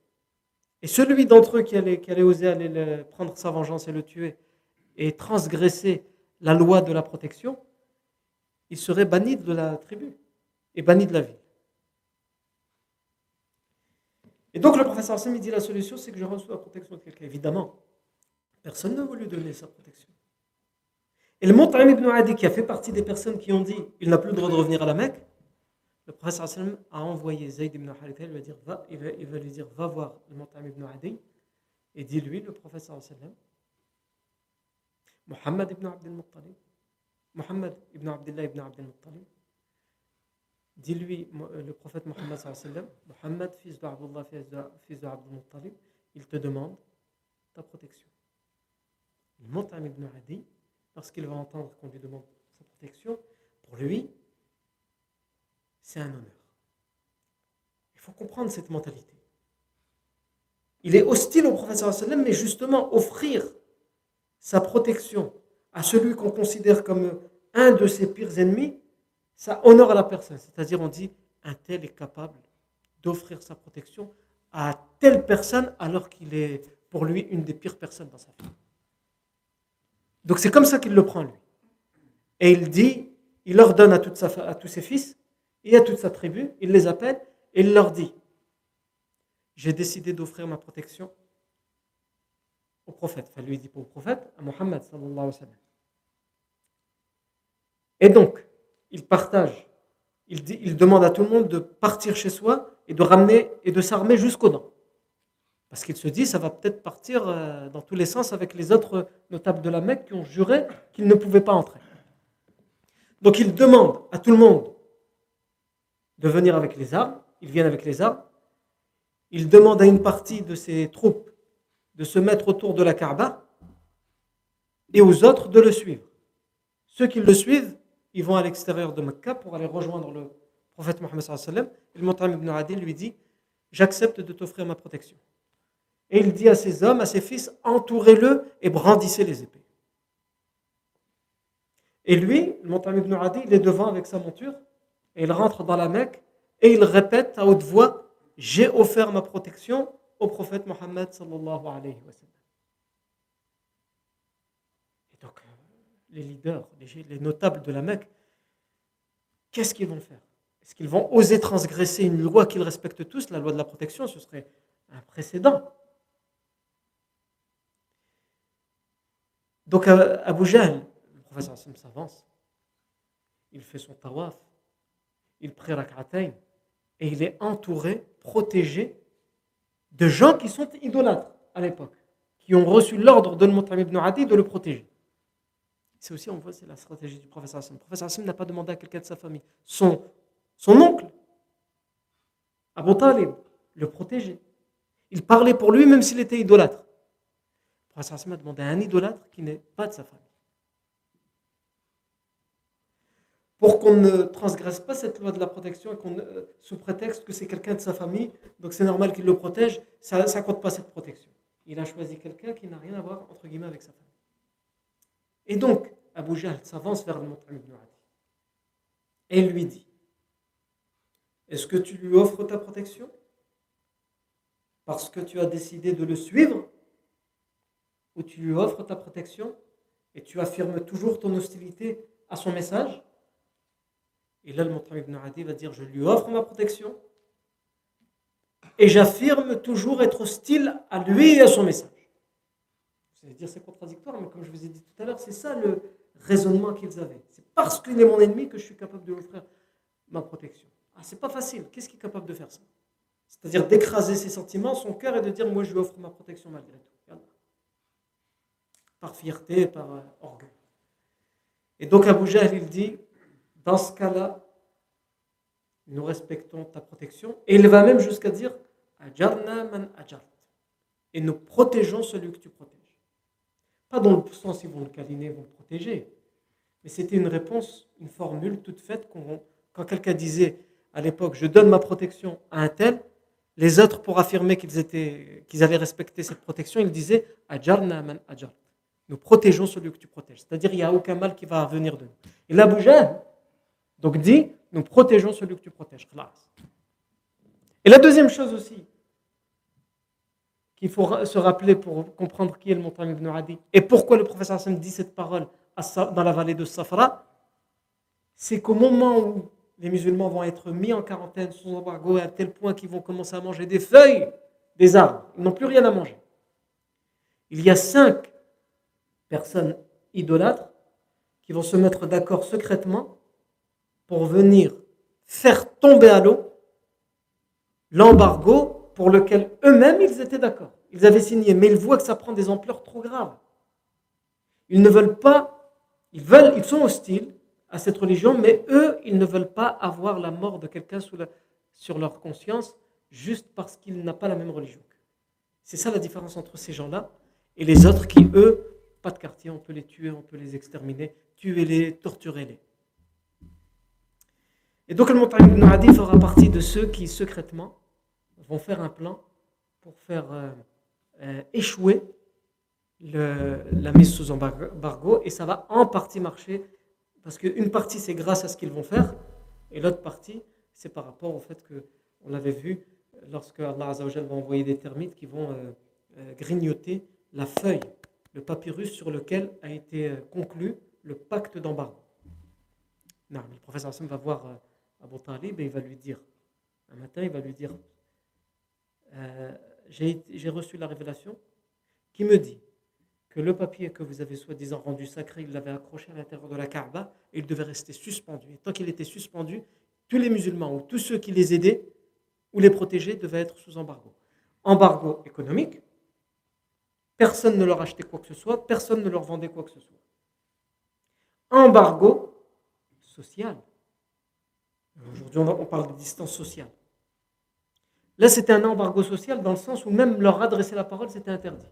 Et celui d'entre eux qui allait, qui allait oser aller prendre sa vengeance et le tuer et transgresser la loi de la protection, il serait banni de la tribu et banni de la ville. Et donc le professeur Hassan dit la solution, c'est que je reçois la protection de quelqu'un. Évidemment, personne ne veut lui donner sa protection. Et le Montaim ibn Adi, qui a fait partie des personnes qui ont dit il n'a plus le droit de revenir à la Mecque, le professeur Hassan a envoyé Zayd ibn Haritha, il va, va, il, va, lui dire va voir le Montaim ibn Adi et dis-lui, le professeur Hassan, Muhammad ibn Abdel Muttalib, Muhammad ibn Abdullah ibn Abdel Muttalib, Dis-lui, euh, le prophète Mohammed, Mohammed, fils d'Abdullah, fils d'Abdul Muttalib, il te demande ta protection. Monte à Ibn Adi, parce qu'il va entendre qu'on lui demande sa protection, pour lui, c'est un honneur. Il faut comprendre cette mentalité. Il est hostile au prophète, mais justement, offrir sa protection à celui qu'on considère comme un de ses pires ennemis, ça honore la personne. C'est-à-dire, on dit, un tel est capable d'offrir sa protection à telle personne alors qu'il est pour lui une des pires personnes dans sa vie. Donc c'est comme ça qu'il le prend lui. Et il dit, il ordonne à, à tous ses fils et à toute sa tribu, il les appelle et il leur dit, j'ai décidé d'offrir ma protection prophète. Enfin, lui, dit pas au prophète, à Mohammed. Et donc, il partage. Il, il demande à tout le monde de partir chez soi et de ramener et de s'armer jusqu'aux dents. Parce qu'il se dit, ça va peut-être partir euh, dans tous les sens avec les autres notables de la Mecque qui ont juré qu'ils ne pouvaient pas entrer. Donc il demande à tout le monde de venir avec les armes. Ils viennent avec les armes. Il demande à une partie de ses troupes de se mettre autour de la Kaaba et aux autres de le suivre. Ceux qui le suivent ils vont à l'extérieur de Mecca pour aller rejoindre le prophète Mohammed. Et le Montam ibn Adi lui dit J'accepte de t'offrir ma protection. Et il dit à ses hommes, à ses fils Entourez-le et brandissez les épées. Et lui, le Montam ibn il est devant avec sa monture, et il rentre dans la Mecque, et il répète à haute voix J'ai offert ma protection au prophète Mohammed sallallahu alayhi wa sallam. Et donc, euh, les leaders, les notables de la Mecque, qu'est-ce qu'ils vont faire? Est-ce qu'ils vont oser transgresser une loi qu'ils respectent tous, la loi de la protection? Ce serait un précédent. Donc, euh, Abu Jahl, le professeur Hassan s'avance, il fait son tawaf, il prie rak'atayn, et il est entouré, protégé de gens qui sont idolâtres à l'époque, qui ont reçu l'ordre de Mutam ibn Adi de le protéger. C'est aussi, on voit, c'est la stratégie du professeur Hassan. Le professeur Hassan n'a pas demandé à quelqu'un de sa famille. Son, son oncle, Abu Talib, le protégeait. Il parlait pour lui même s'il était idolâtre. Le professeur Hassan a demandé à un idolâtre qui n'est pas de sa famille. Pour qu'on ne transgresse pas cette loi de la protection euh, sous prétexte que c'est quelqu'un de sa famille, donc c'est normal qu'il le protège, ça ne compte pas cette protection. Il a choisi quelqu'un qui n'a rien à voir, entre guillemets, avec sa famille. Et donc, Abu s'avance vers le Mut'im ibn Adi et lui dit Est-ce que tu lui offres ta protection? Parce que tu as décidé de le suivre ou tu lui offres ta protection et tu affirmes toujours ton hostilité à son message? Et là, le Montam ibn Adi va dire Je lui offre ma protection et j'affirme toujours être hostile à lui et à son message. Vous allez dire c'est contradictoire, mais comme je vous ai dit tout à l'heure, c'est ça le raisonnement qu'ils avaient. C'est parce qu'il est mon ennemi que je suis capable de lui offrir ma protection. Ah, c'est pas facile. Qu'est-ce qui est capable de faire ça? C'est-à-dire d'écraser ses sentiments, son cœur et de dire Moi, je lui offre ma protection malgré tout. Par fierté, par euh, orgueil. Et donc Abu Jahl, il dit dans ce cas-là, nous respectons ta protection. Et il va même jusqu'à dire man Et nous protégeons celui que tu protèges. Pas dans le sens ils vont le câliner, vont le protéger. Mais c'était une réponse, une formule toute faite quand quelqu'un disait à l'époque je donne ma protection à un tel, les autres pour affirmer qu'ils allaient respecter cette protection, ils disaient Ajarna man Nous protégeons celui que tu protèges. C'est-à-dire il n'y a aucun mal qui va venir de nous. Et là, Jahl, donc dis, nous protégeons celui que tu protèges. Et la deuxième chose aussi qu'il faut se rappeler pour comprendre qui est le montagne ibn Adi et pourquoi le professeur Hassan dit cette parole dans la vallée de Safra, c'est qu'au moment où les musulmans vont être mis en quarantaine sous embargo à tel point qu'ils vont commencer à manger des feuilles, des arbres, ils n'ont plus rien à manger. Il y a cinq personnes idolâtres qui vont se mettre d'accord secrètement pour venir faire tomber à l'eau l'embargo pour lequel eux-mêmes ils étaient d'accord. Ils avaient signé, mais ils voient que ça prend des ampleurs trop graves. Ils ne veulent pas, ils veulent, ils sont hostiles à cette religion, mais eux, ils ne veulent pas avoir la mort de quelqu'un sur leur conscience juste parce qu'il n'a pas la même religion. C'est ça la différence entre ces gens-là et les autres qui, eux, pas de quartier, on peut les tuer, on peut les exterminer, tuer-les, torturer-les. Et donc, le Montagne ibn Adi fera partie de ceux qui, secrètement, vont faire un plan pour faire euh, euh, échouer la mise sous embargo. Et ça va en partie marcher, parce qu'une partie, c'est grâce à ce qu'ils vont faire, et l'autre partie, c'est par rapport au fait que, on l'avait vu, lorsque Allah va envoyer des termites qui vont euh, grignoter la feuille, le papyrus sur lequel a été conclu le pacte d'embargo. Non, le professeur Hassan va voir Abu Talib et il va lui dire, un matin, il va lui dire, euh, j'ai reçu la révélation qui me dit que le papier que vous avez soi-disant rendu sacré, il l'avait accroché à l'intérieur de la Kaaba et il devait rester suspendu. Et tant qu'il était suspendu, tous les musulmans ou tous ceux qui les aidaient ou les protégeaient devaient être sous embargo. Embargo économique, personne ne leur achetait quoi que ce soit, personne ne leur vendait quoi que ce soit. Embargo social, Aujourd'hui, on parle de distance sociale. Là, c'était un embargo social dans le sens où même leur adresser la parole, c'était interdit.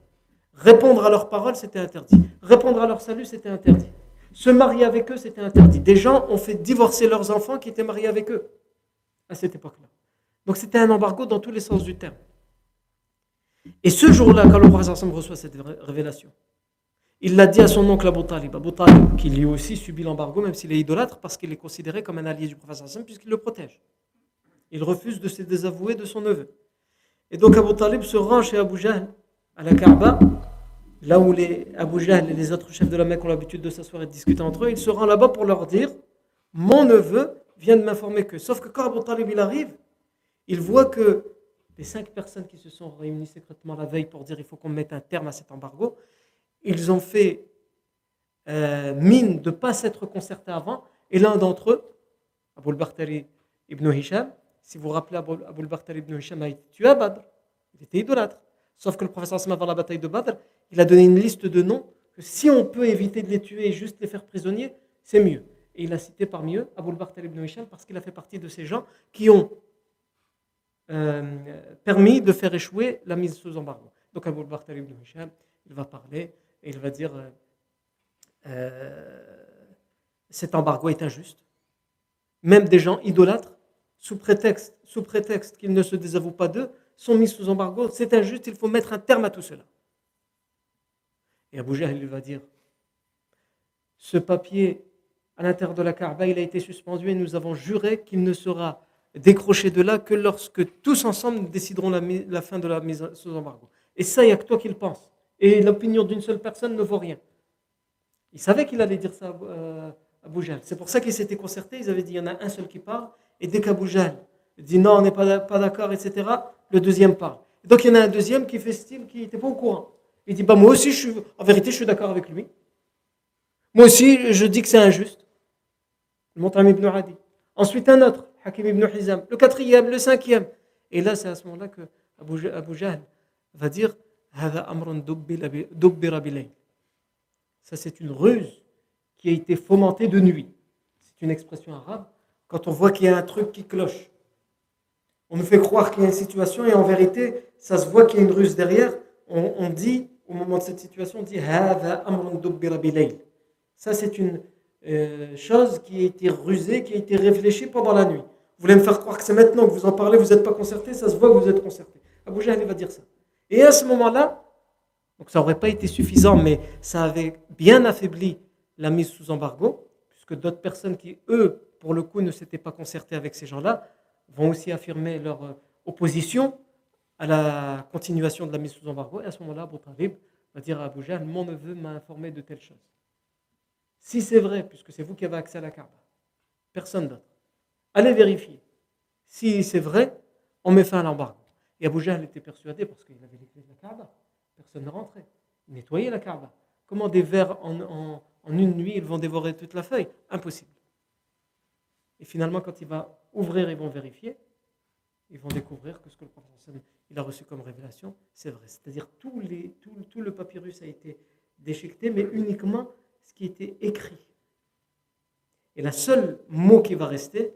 Répondre à leur parole, c'était interdit. Répondre à leur salut, c'était interdit. Se marier avec eux, c'était interdit. Des gens ont fait divorcer leurs enfants qui étaient mariés avec eux à cette époque-là. Donc c'était un embargo dans tous les sens du terme. Et ce jour-là, quand le prophète reçoit cette révélation, Il l'a dit à son oncle Abu Talib, Abu Talib, qui lui aussi subit l'embargo, même s'il est idolâtre, parce qu'il est considéré comme un allié du prophète Hassan, puisqu'il le protège. Il refuse de se désavouer de son neveu. Et donc Abu Talib se rend chez Abu Jahl, à la Kaaba, là où les Abu Jahl et les autres chefs de la Mecque ont l'habitude de s'asseoir et de discuter entre eux. Il se rend là-bas pour leur dire Mon neveu vient de m'informer que. Sauf que quand Abu Talib il arrive, il voit que les cinq personnes qui se sont réunies secrètement la veille pour dire il faut qu'on mette un terme à cet embargo, ils ont fait euh, mine de ne pas s'être concertés avant. Et l'un d'entre eux, Abu al ibn Hisham, si vous vous rappelez, Abu al ibn Hisham a été tué à Badr. Il était idolâtre. Sauf que le professeur Sam, avant la bataille de Badr, il a donné une liste de noms que si on peut éviter de les tuer et juste les faire prisonniers, c'est mieux. Et il a cité parmi eux Abu al ibn Hisham parce qu'il a fait partie de ces gens qui ont euh, permis de faire échouer la mise sous embargo. Donc Abu al ibn Hisham, il va parler et il va dire euh, euh, cet embargo est injuste. Même des gens idolâtres, sous prétexte, sous prétexte qu'ils ne se désavouent pas d'eux, sont mis sous embargo. C'est injuste, il faut mettre un terme à tout cela. Et Abu Jahl, il va dire ce papier à l'intérieur de la Kaaba, il a été suspendu et nous avons juré qu'il ne sera décroché de là que lorsque tous ensemble décideront la, la fin de la mise sous embargo. Et ça, il n'y a que toi qui le penses. Et l'opinion d'une seule personne ne vaut rien. Il savait qu'il allait dire ça à euh, Abu C'est pour ça qu'ils s'étaient concertés. Ils avaient dit il y en a un seul qui parle. Et dès qu'Abu dit non, on n'est pas, d'accord, etc., le deuxième parle. Donc il y en a un deuxième qui fait style, qui n'était pas au courant. Il dit bah, Moi aussi, je suis, en vérité, je suis d'accord avec lui. Moi aussi, je dis que c'est injuste. Le Montam ibn Hadi. Ensuite, un autre, Hakim ibn Hizam. Le quatrième, le cinquième. Et là, c'est à ce moment-là que Abu va dire ça, c'est une ruse qui a été fomentée de nuit. C'est une expression arabe. Quand on voit qu'il y a un truc qui cloche, on nous fait croire qu'il y a une situation et en vérité, ça se voit qu'il y a une ruse derrière. On, dit, au moment de cette situation, on dit Ça, c'est une euh, chose qui a été rusée, qui a été réfléchie pendant la nuit. Vous voulez me faire croire que c'est maintenant que vous en parlez, vous n'êtes pas concerté, ça se voit que vous êtes concerté. Abu Jahl va dire ça. Et à ce moment-là, donc ça n'aurait pas été suffisant, mais ça avait bien affaibli la mise sous embargo, puisque d'autres personnes qui, eux, pour le coup, ne s'étaient pas concertées avec ces gens-là, vont aussi affirmer leur euh, opposition à la continuation de la mise sous embargo. Et à ce moment-là, Abu va dire à Abu mon neveu m'a informé de telle chose. Si c'est vrai, puisque c'est vous qui avez accès à la carte, personne d'autre, allez vérifier. Si c'est vrai, on met fin à l'embargo. Et Abu Jahl était persuadé, parce qu'il avait les la Kaaba, personne ne rentrait. Il nettoyait la Kaaba. Comment des vers en, une nuit, ils vont dévorer toute la feuille? Impossible. Et finalement, quand il va ouvrir, ils vont vérifier, ils vont découvrir que ce que le prophète il a reçu comme révélation, c'est vrai. C'est-à-dire tout, tout le papyrus a été déchiqueté, mais uniquement ce qui était écrit. Et la seule mot qui va rester,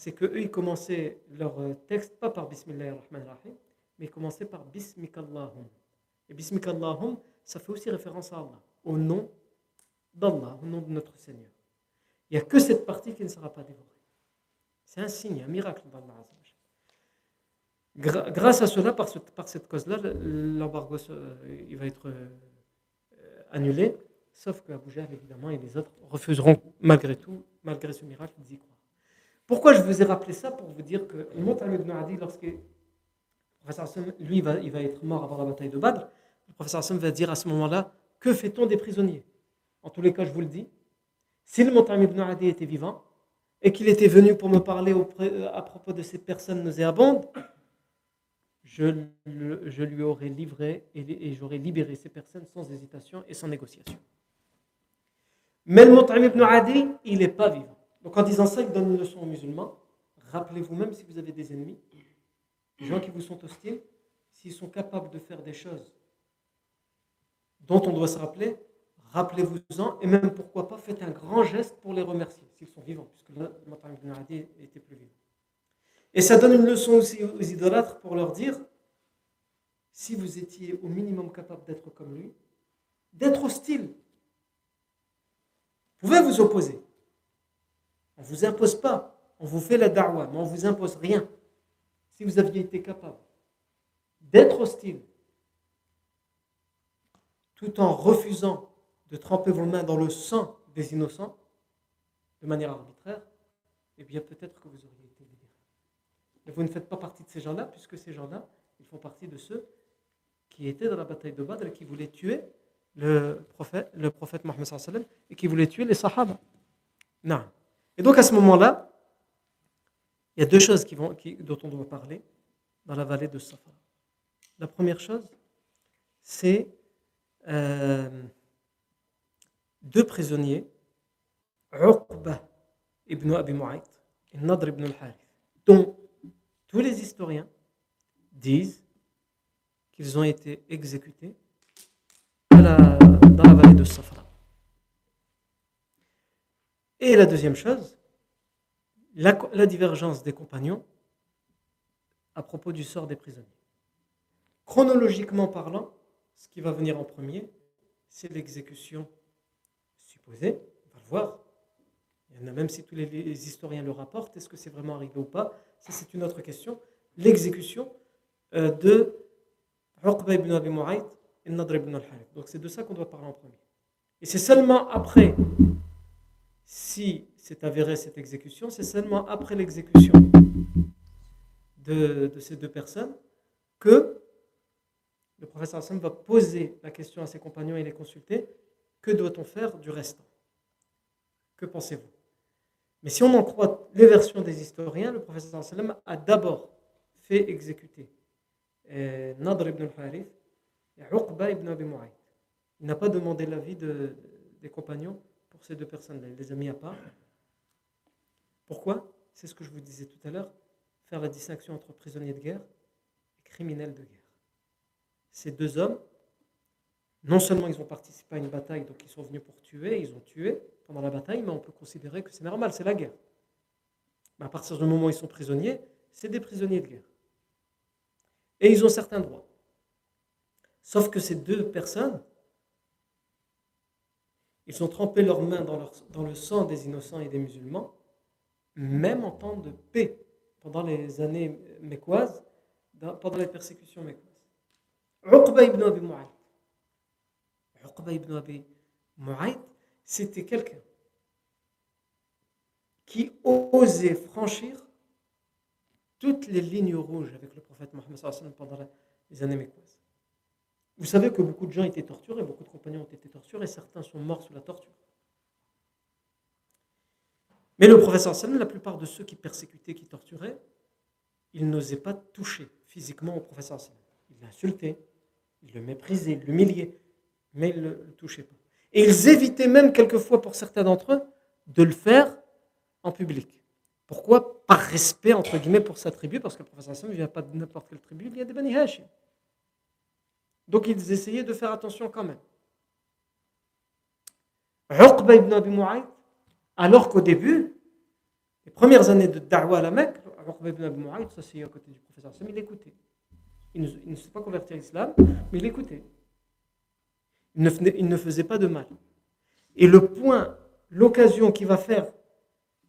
c'est qu'eux, ils commençaient leur euh, texte pas par Bismillah ar-Rahman rahim mais ils commençaient par Bismikallahum. Et Bismikallahum, ça fait aussi référence à Allah, au nom d'Allah, au nom de notre Seigneur. Il n'y a que cette partie qui ne sera pas dévorée. C'est un signe, un miracle d'Allah. Grâce à cela, par, cette cause-là, l'embargo il va être euh, annulé, sauf qu'Abu Jahl, évidemment, et les autres refuseront malgré tout, malgré ce miracle, d'y. Pourquoi je vous ai rappelé ça Pour vous dire que le Montagne ibn Adi, lorsque le professeur Hassan, lui, va, être mort avant la bataille de Badr, le professeur Hassan va dire à ce moment-là Que fait-on des prisonniers? En tous les cas, je vous le dis, si le Montagne ibn Adi était vivant et qu'il était venu pour me parler euh, à propos de ces personnes nauséabondes, je, lui aurais livré et, j'aurais libéré ces personnes sans hésitation et sans négociation. Mais le Montagne ibn Adi, il n'est pas vivant. Donc en disant ça, il donne une leçon aux musulmans. Rappelez-vous même si vous avez des ennemis, des gens qui vous sont hostiles, s'ils sont capables de faire des choses dont on doit se rappeler, rappelez-vous-en et même pourquoi pas faites un grand geste pour les remercier s'ils sont vivants, puisque là, le était plus vivant. Et ça donne une leçon aussi aux idolâtres pour leur dire si vous étiez au minimum capable d'être comme lui, d'être hostile. Vous pouvez vous opposer, on ne vous impose pas. On vous fait la da'wah, mais on ne vous impose rien. Si vous aviez été capable d'être hostile, tout en refusant de tremper vos mains dans le sang des innocents de manière arbitraire, eh bien peut-être que vous auriez été libéré. Mais vous ne faites pas partie de ces gens-là, puisque ces gens-là, ils font partie de ceux qui étaient dans la bataille de Badr et qui voulaient tuer le prophète, le prophète Mohammed et qui voulaient tuer les Sahaba. Non. Et donc à ce moment-là, il y a deux choses dont on doit parler dans la vallée de Safar. La première chose, c'est euh, deux prisonniers, Uqba ibn Abi Mu'ayt et Nadr ibn al-Harith, dont tous les historiens disent qu'ils ont été exécutés dans la vallée de Safra. Et la deuxième chose, la, divergence des compagnons à propos du sort des prisonniers. Chronologiquement parlant, ce qui va venir en premier, c'est l'exécution supposée. On va le voir. Il y en a même si tous les, historiens le rapportent. Est-ce que c'est vraiment arrivé ou pas? Ça, c'est une autre question. L'exécution euh, de Uqba ibn Abi Mu'ayt et Nadr ibn al-Harith. Donc, c'est de ça qu'on doit parler en premier. Et c'est seulement après, si c'est avéré cette exécution, c'est seulement après l'exécution de, ces deux personnes que le professeur Hassan va poser la question à ses compagnons et les consulter. Que doit-on faire du restant? Que pensez-vous? Mais si on en croit les versions des historiens, le professeur Hassan a d'abord fait exécuter euh, Nadr ibn al-Harith et Uqba ibn Abi. Il n'a pas demandé l'avis de, des compagnons ces deux personnes-là. Il les a mis à part. Pourquoi? C'est ce que je vous disais tout à l'heure, faire la distinction entre prisonniers de guerre et criminels de guerre ces deux hommes, non seulement ils ont participé à une bataille, donc ils sont venus pour tuer, ils ont tué pendant la bataille, mais on peut considérer que c'est normal, c'est la guerre. Mais à partir du moment où ils sont prisonniers, c'est des prisonniers de guerre. Et ils ont certains droits. Sauf que ces deux personnes, ils ont trempé leurs mains dans, le sang des innocents et des musulmans, même en temps de paix, pendant les années mécoises, pendant les persécutions mécoises. Uqba ibn Abi Mu'ayt. Ibn Abi Mu'ayt, c'était quelqu'un qui osait franchir toutes les lignes rouges avec le prophète Mohammed pendant les années mécoises. Vous savez que beaucoup de gens étaient torturés, beaucoup de compagnons ont été torturés, et certains sont morts sous la torture. Mais le prophète la plupart de ceux qui persécutaient, qui torturaient, ils n'osaient pas toucher physiquement au prophète Il l'insultait, ils le méprisaient, ils l'humiliaient, mais ils ne le touchaient pas. Et ils évitaient même quelquefois, pour certains d'entre eux, de le faire en public. Pourquoi? Par respect, entre guillemets, pour sa tribu, parce que le professeur Hassan ne vient pas de n'importe quelle tribu, il y a des Bani Hashim. Donc ils essayaient de faire attention quand même. Uqba ibn Abi Mu'ayt, alors qu'au début, les premières années de Da'wa à la Mecque, Uqba ibn Abi Mu'ayt s'asseyait à côté du professeur Hassan, il écoutait. Il ne, s'est pas converti à l'islam, mais il écoutait. Il ne, il ne, faisait pas de mal. Et le point, l'occasion qui va faire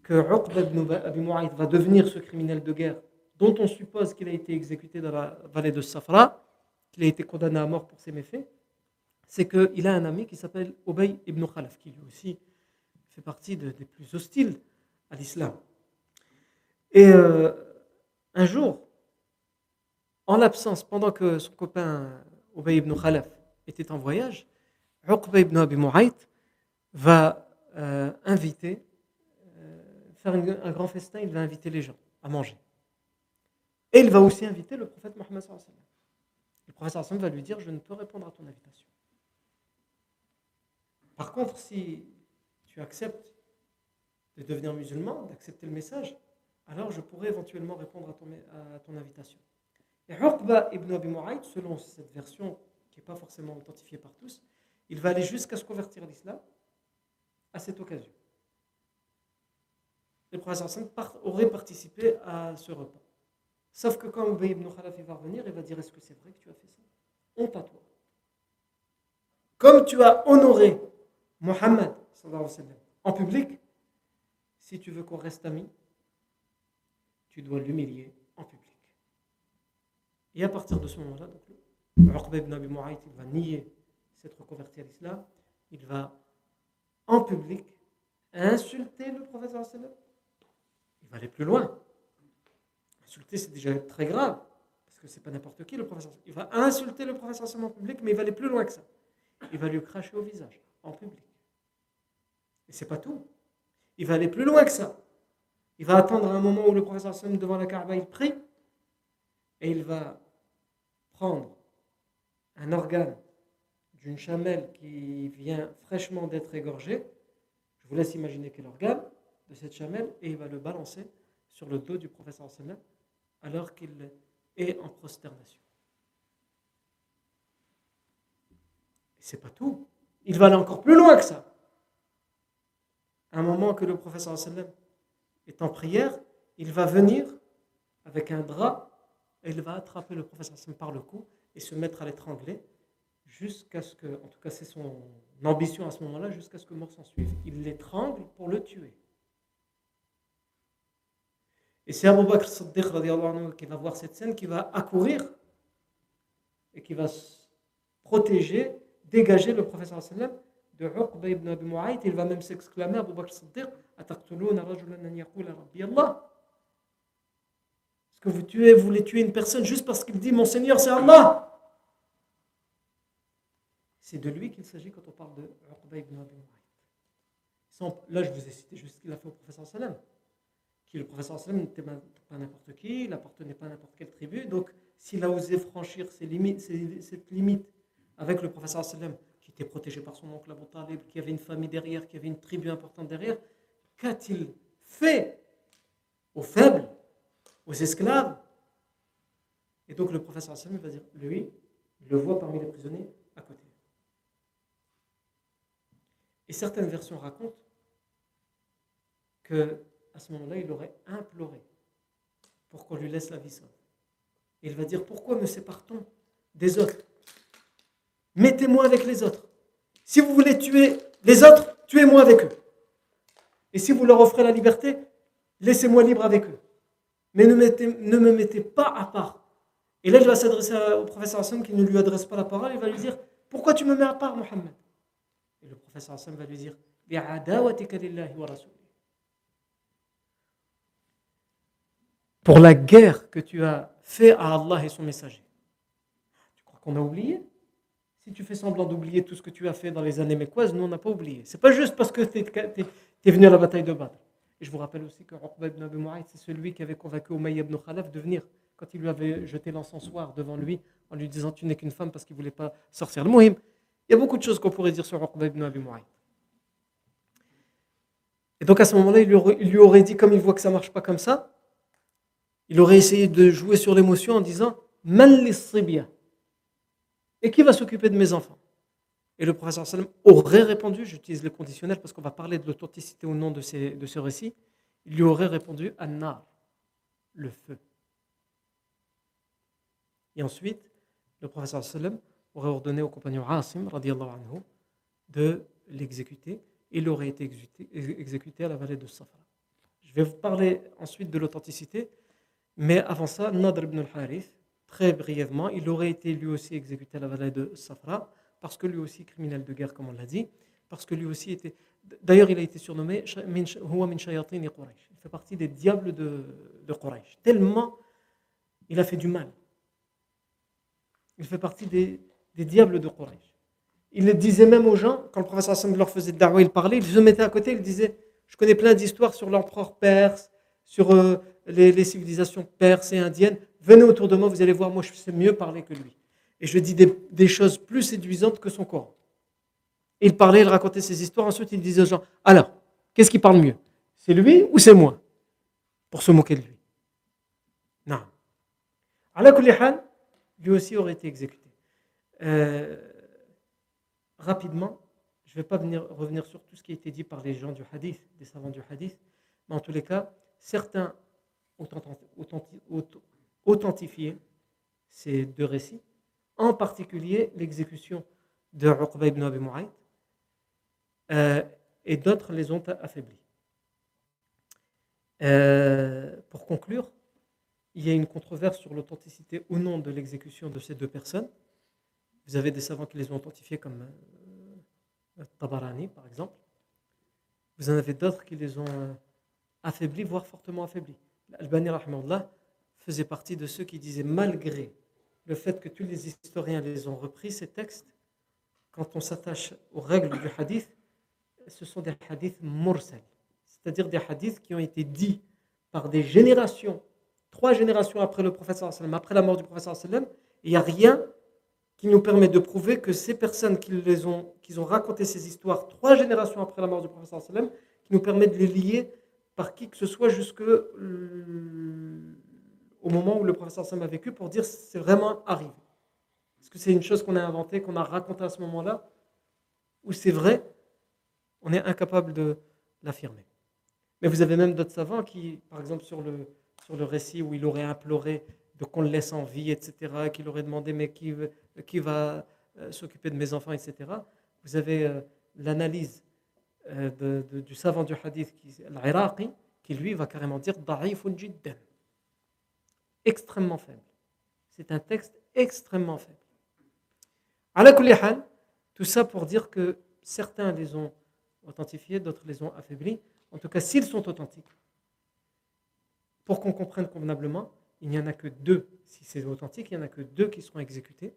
que Uqba ibn Abi Mu'ayt va devenir ce criminel de guerre dont on suppose qu'il a été exécuté dans la vallée de Safra, qu'il a été condamné à mort pour ses méfaits, c'est qu'il a un ami qui s'appelle Obey ibn Khalaf, qui lui aussi fait partie des plus hostiles à l'islam. Et euh, un jour, en l'absence, pendant que son copain Ubay ibn Khalaf était en voyage, Uqba ibn Abi Mu'ayt va euh, inviter, euh, faire un grand festin, il va inviter les gens à manger. Et il va aussi inviter le prophète Mohammed Le prophète va lui dire Je ne peux répondre à ton invitation. Par contre, si tu acceptes de devenir musulman, d'accepter le message, alors je pourrais éventuellement répondre à ton, invitation. Et Uqba ibn Abi Mu'ayt, selon cette version qui n'est pas forcément authentifiée par tous, il va aller jusqu'à se convertir à l'islam à cette occasion. Le prophète aurait participé à ce repas. Sauf que quand Ubay ibn Khalaf va revenir, il va dire Est-ce que c'est vrai que tu as fait ça? Honte à toi. Comme tu as honoré Mohammed en public, si tu veux qu'on reste amis, tu dois l'humilier en public. Et à partir de ce moment-là, donc, ibn Abi Mu'ayt va nier s'être reconverti à l'islam. il va en public insulter le sallam. Il va aller plus loin. Insulter, c'est déjà très grave, parce que c'est pas n'importe qui le professeur. Il va insulter le professeur en public, mais il va aller plus loin que ça. Il va lui cracher au visage, en public. Et c'est pas tout. Il va aller plus loin que ça. Il va attendre un moment où le professeur sallam devant la Kaaba, il prie, et il va prendre un organe d'une chamelle qui vient fraîchement d'être égorgée, je vous laisse imaginer quel organe de cette chamelle, et il va le balancer sur le dos du professeur sallam alors qu'il est en prosternation. Et c'est pas tout. Il va aller encore plus loin que ça. un moment que le professeur est en prière, il va venir avec un drap et il va attraper le professeur par le cou et se mettre à l'étrangler jusqu'à ce que, en tout cas c'est son ambition à ce moment-là, jusqu'à ce que mort s'en suive. Il l'étrangle pour le tuer. Et c'est Abu Bakr Siddiq qui va voir cette scène, qui va accourir et qui va protéger, dégager le professeur de Uqba ibn Abi Mu'ayt. Il va même s'exclamer, Abu Bakr Siddiq, Est-ce que vous tuez, vous voulez tuer une personne juste parce qu'il dit Mon Seigneur c'est Allah c'est de lui qu'il s'agit quand on parle de Uqba ibn Abi Mu'ayt. Là, je vous ai cité juste ce qu'il a fait au professeur Sallam. Qui, le professeur n'était pas n'importe qui, il n'appartenait pas à n'importe quelle tribu. Donc, s'il a osé franchir cette limite avec le professeur qui était protégé par son oncle Abu Talib, qui avait une famille derrière, qui avait une tribu importante derrière, qu'a-t-il fait aux faibles, aux esclaves? Et donc, le professeur Sallam va dire lui, il le voit parmi les prisonniers à côté. Et certaines versions racontent que à ce moment-là, il aurait imploré pour qu'on lui laisse la vie sauve. Et il va dire Pourquoi me sépare-t-on des autres? Mettez-moi avec les autres. Si vous voulez tuer les autres, tuez-moi avec eux. Et si vous leur offrez la liberté, laissez-moi libre avec eux. Mais ne, me mettez pas à part. Et là, il va s'adresser au professeur Hassan qui ne lui adresse pas la parole. Il va lui dire Pourquoi tu me mets à part, Mohammed? Et le professeur Hassan va lui dire Pour la guerre que tu as fait à Allah et son messager. Tu crois qu'on a oublié? Si tu fais semblant d'oublier tout ce que tu as fait dans les années mécoises, nous on n'a pas oublié. C'est pas juste parce que tu es, venu à la bataille de Badr. Et je vous rappelle aussi que Uqba ibn Abi c'est celui qui avait convaincu Umayy ibn Khalaf de venir quand il lui avait jeté l'encensoir devant lui en lui disant tu n'es qu'une femme parce qu'il ne voulait pas sortir. Le muhim, il y a beaucoup de choses qu'on pourrait dire sur Uqba ibn Abi Mu'ayt. Et donc à ce moment-là, il, lui aurait dit, comme il voit que ça ne marche pas comme ça, il aurait essayé de jouer sur l'émotion en disant Man Et qui va s'occuper de mes enfants? Et le professeur aurait répondu, j'utilise le conditionnel parce qu'on va parler de l'authenticité au nom de, ce récit, il lui aurait répondu Anna, le feu. Et ensuite, le professeur aurait ordonné au compagnon Asim anhu, de l'exécuter. Il aurait été exécuté, à la vallée de Safra. Je vais vous parler ensuite de l'authenticité, mais avant ça, Nadr ibn al-Harith, très brièvement, il aurait été lui aussi exécuté à la vallée de Safra, parce que lui aussi criminel de guerre, comme on l'a dit, parce que lui aussi était. D'ailleurs, il a été surnommé Il fait partie des diables de, de Quraysh. Tellement il a fait du mal. Il fait partie des, des diables de Quraysh. Il le disait même aux gens, quand le professeur Hassan leur faisait de il parlait, il se mettait à côté, il disait Je connais plein d'histoires sur l'empereur perse, sur euh, les, civilisations perses et indiennes. Venez autour de moi, vous allez voir, moi je sais mieux parler que lui. Et je dis des, choses plus séduisantes que son corps. Il parlait, il racontait ses histoires, ensuite il disait aux gens Alors, qu'est-ce qui parle mieux? C'est lui ou c'est moi? Pour se moquer de lui. Non. Allah lui aussi aurait été exécuté. Euh, rapidement, je ne vais pas venir, revenir sur tout ce qui a été dit par les gens du hadith, des savants du hadith, mais en tous les cas, certains authentifié ces deux récits, en particulier l'exécution de Uqba ibn Abi Mu'ayt, euh, et d'autres les ont affaiblis. Euh, pour conclure, il y a une controverse sur l'authenticité ou non de l'exécution de ces deux personnes. Vous avez des savants qui les ont authentifiés comme Tabarani par exemple. Vous en avez d'autres qui les ont affaiblis, voire fortement affaiblis. Al-Bani faisait partie de ceux qui disaient malgré le fait que tous les historiens les ont repris, ces textes, quand on s'attache aux règles du hadith, ce sont des hadiths mursal, c'est-à-dire des hadiths qui ont été dits par des générations, trois générations après le prophète après la mort du prophète il n'y a rien qui nous permet de prouver que ces personnes qui, les ont, qui ont raconté ces histoires trois générations après la mort du prophète qui nous permet de les lier par qui que ce soit jusque euh, au moment où le professeur Sam a vécu pour dire c'est vraiment arrivé. Est-ce que c'est une chose qu'on a inventée, qu'on a racontée à ce moment-là Ou c'est vrai On est incapable de l'affirmer. Mais vous avez même d'autres savants qui, par exemple, sur le, sur le récit où il aurait imploré de qu'on le laisse en vie, etc., qu'il aurait demandé mais qui, qui va euh, s'occuper de mes enfants, etc., vous avez euh, l'analyse euh, du savant du hadith, l'Iraqi, qui lui va carrément dire extrêmement faible. C'est un texte extrêmement faible. La tout ça pour dire que certains les ont authentifiés, d'autres les ont affaiblis. En tout cas, s'ils sont authentiques, pour qu'on comprenne convenablement, il n'y en a que deux. Si c'est authentique, il n'y en a que deux qui seront exécutés.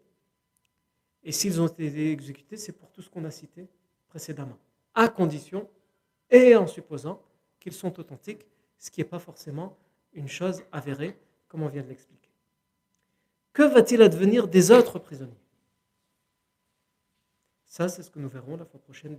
Et s'ils ont été exécutés, c'est pour tout ce qu'on a cité précédemment, à condition et en supposant qu'ils sont authentiques, ce qui n'est pas forcément une chose avérée comme on vient de l'expliquer. Que va-t-il advenir des autres prisonniers? Ça, c'est ce que nous verrons la fois prochaine.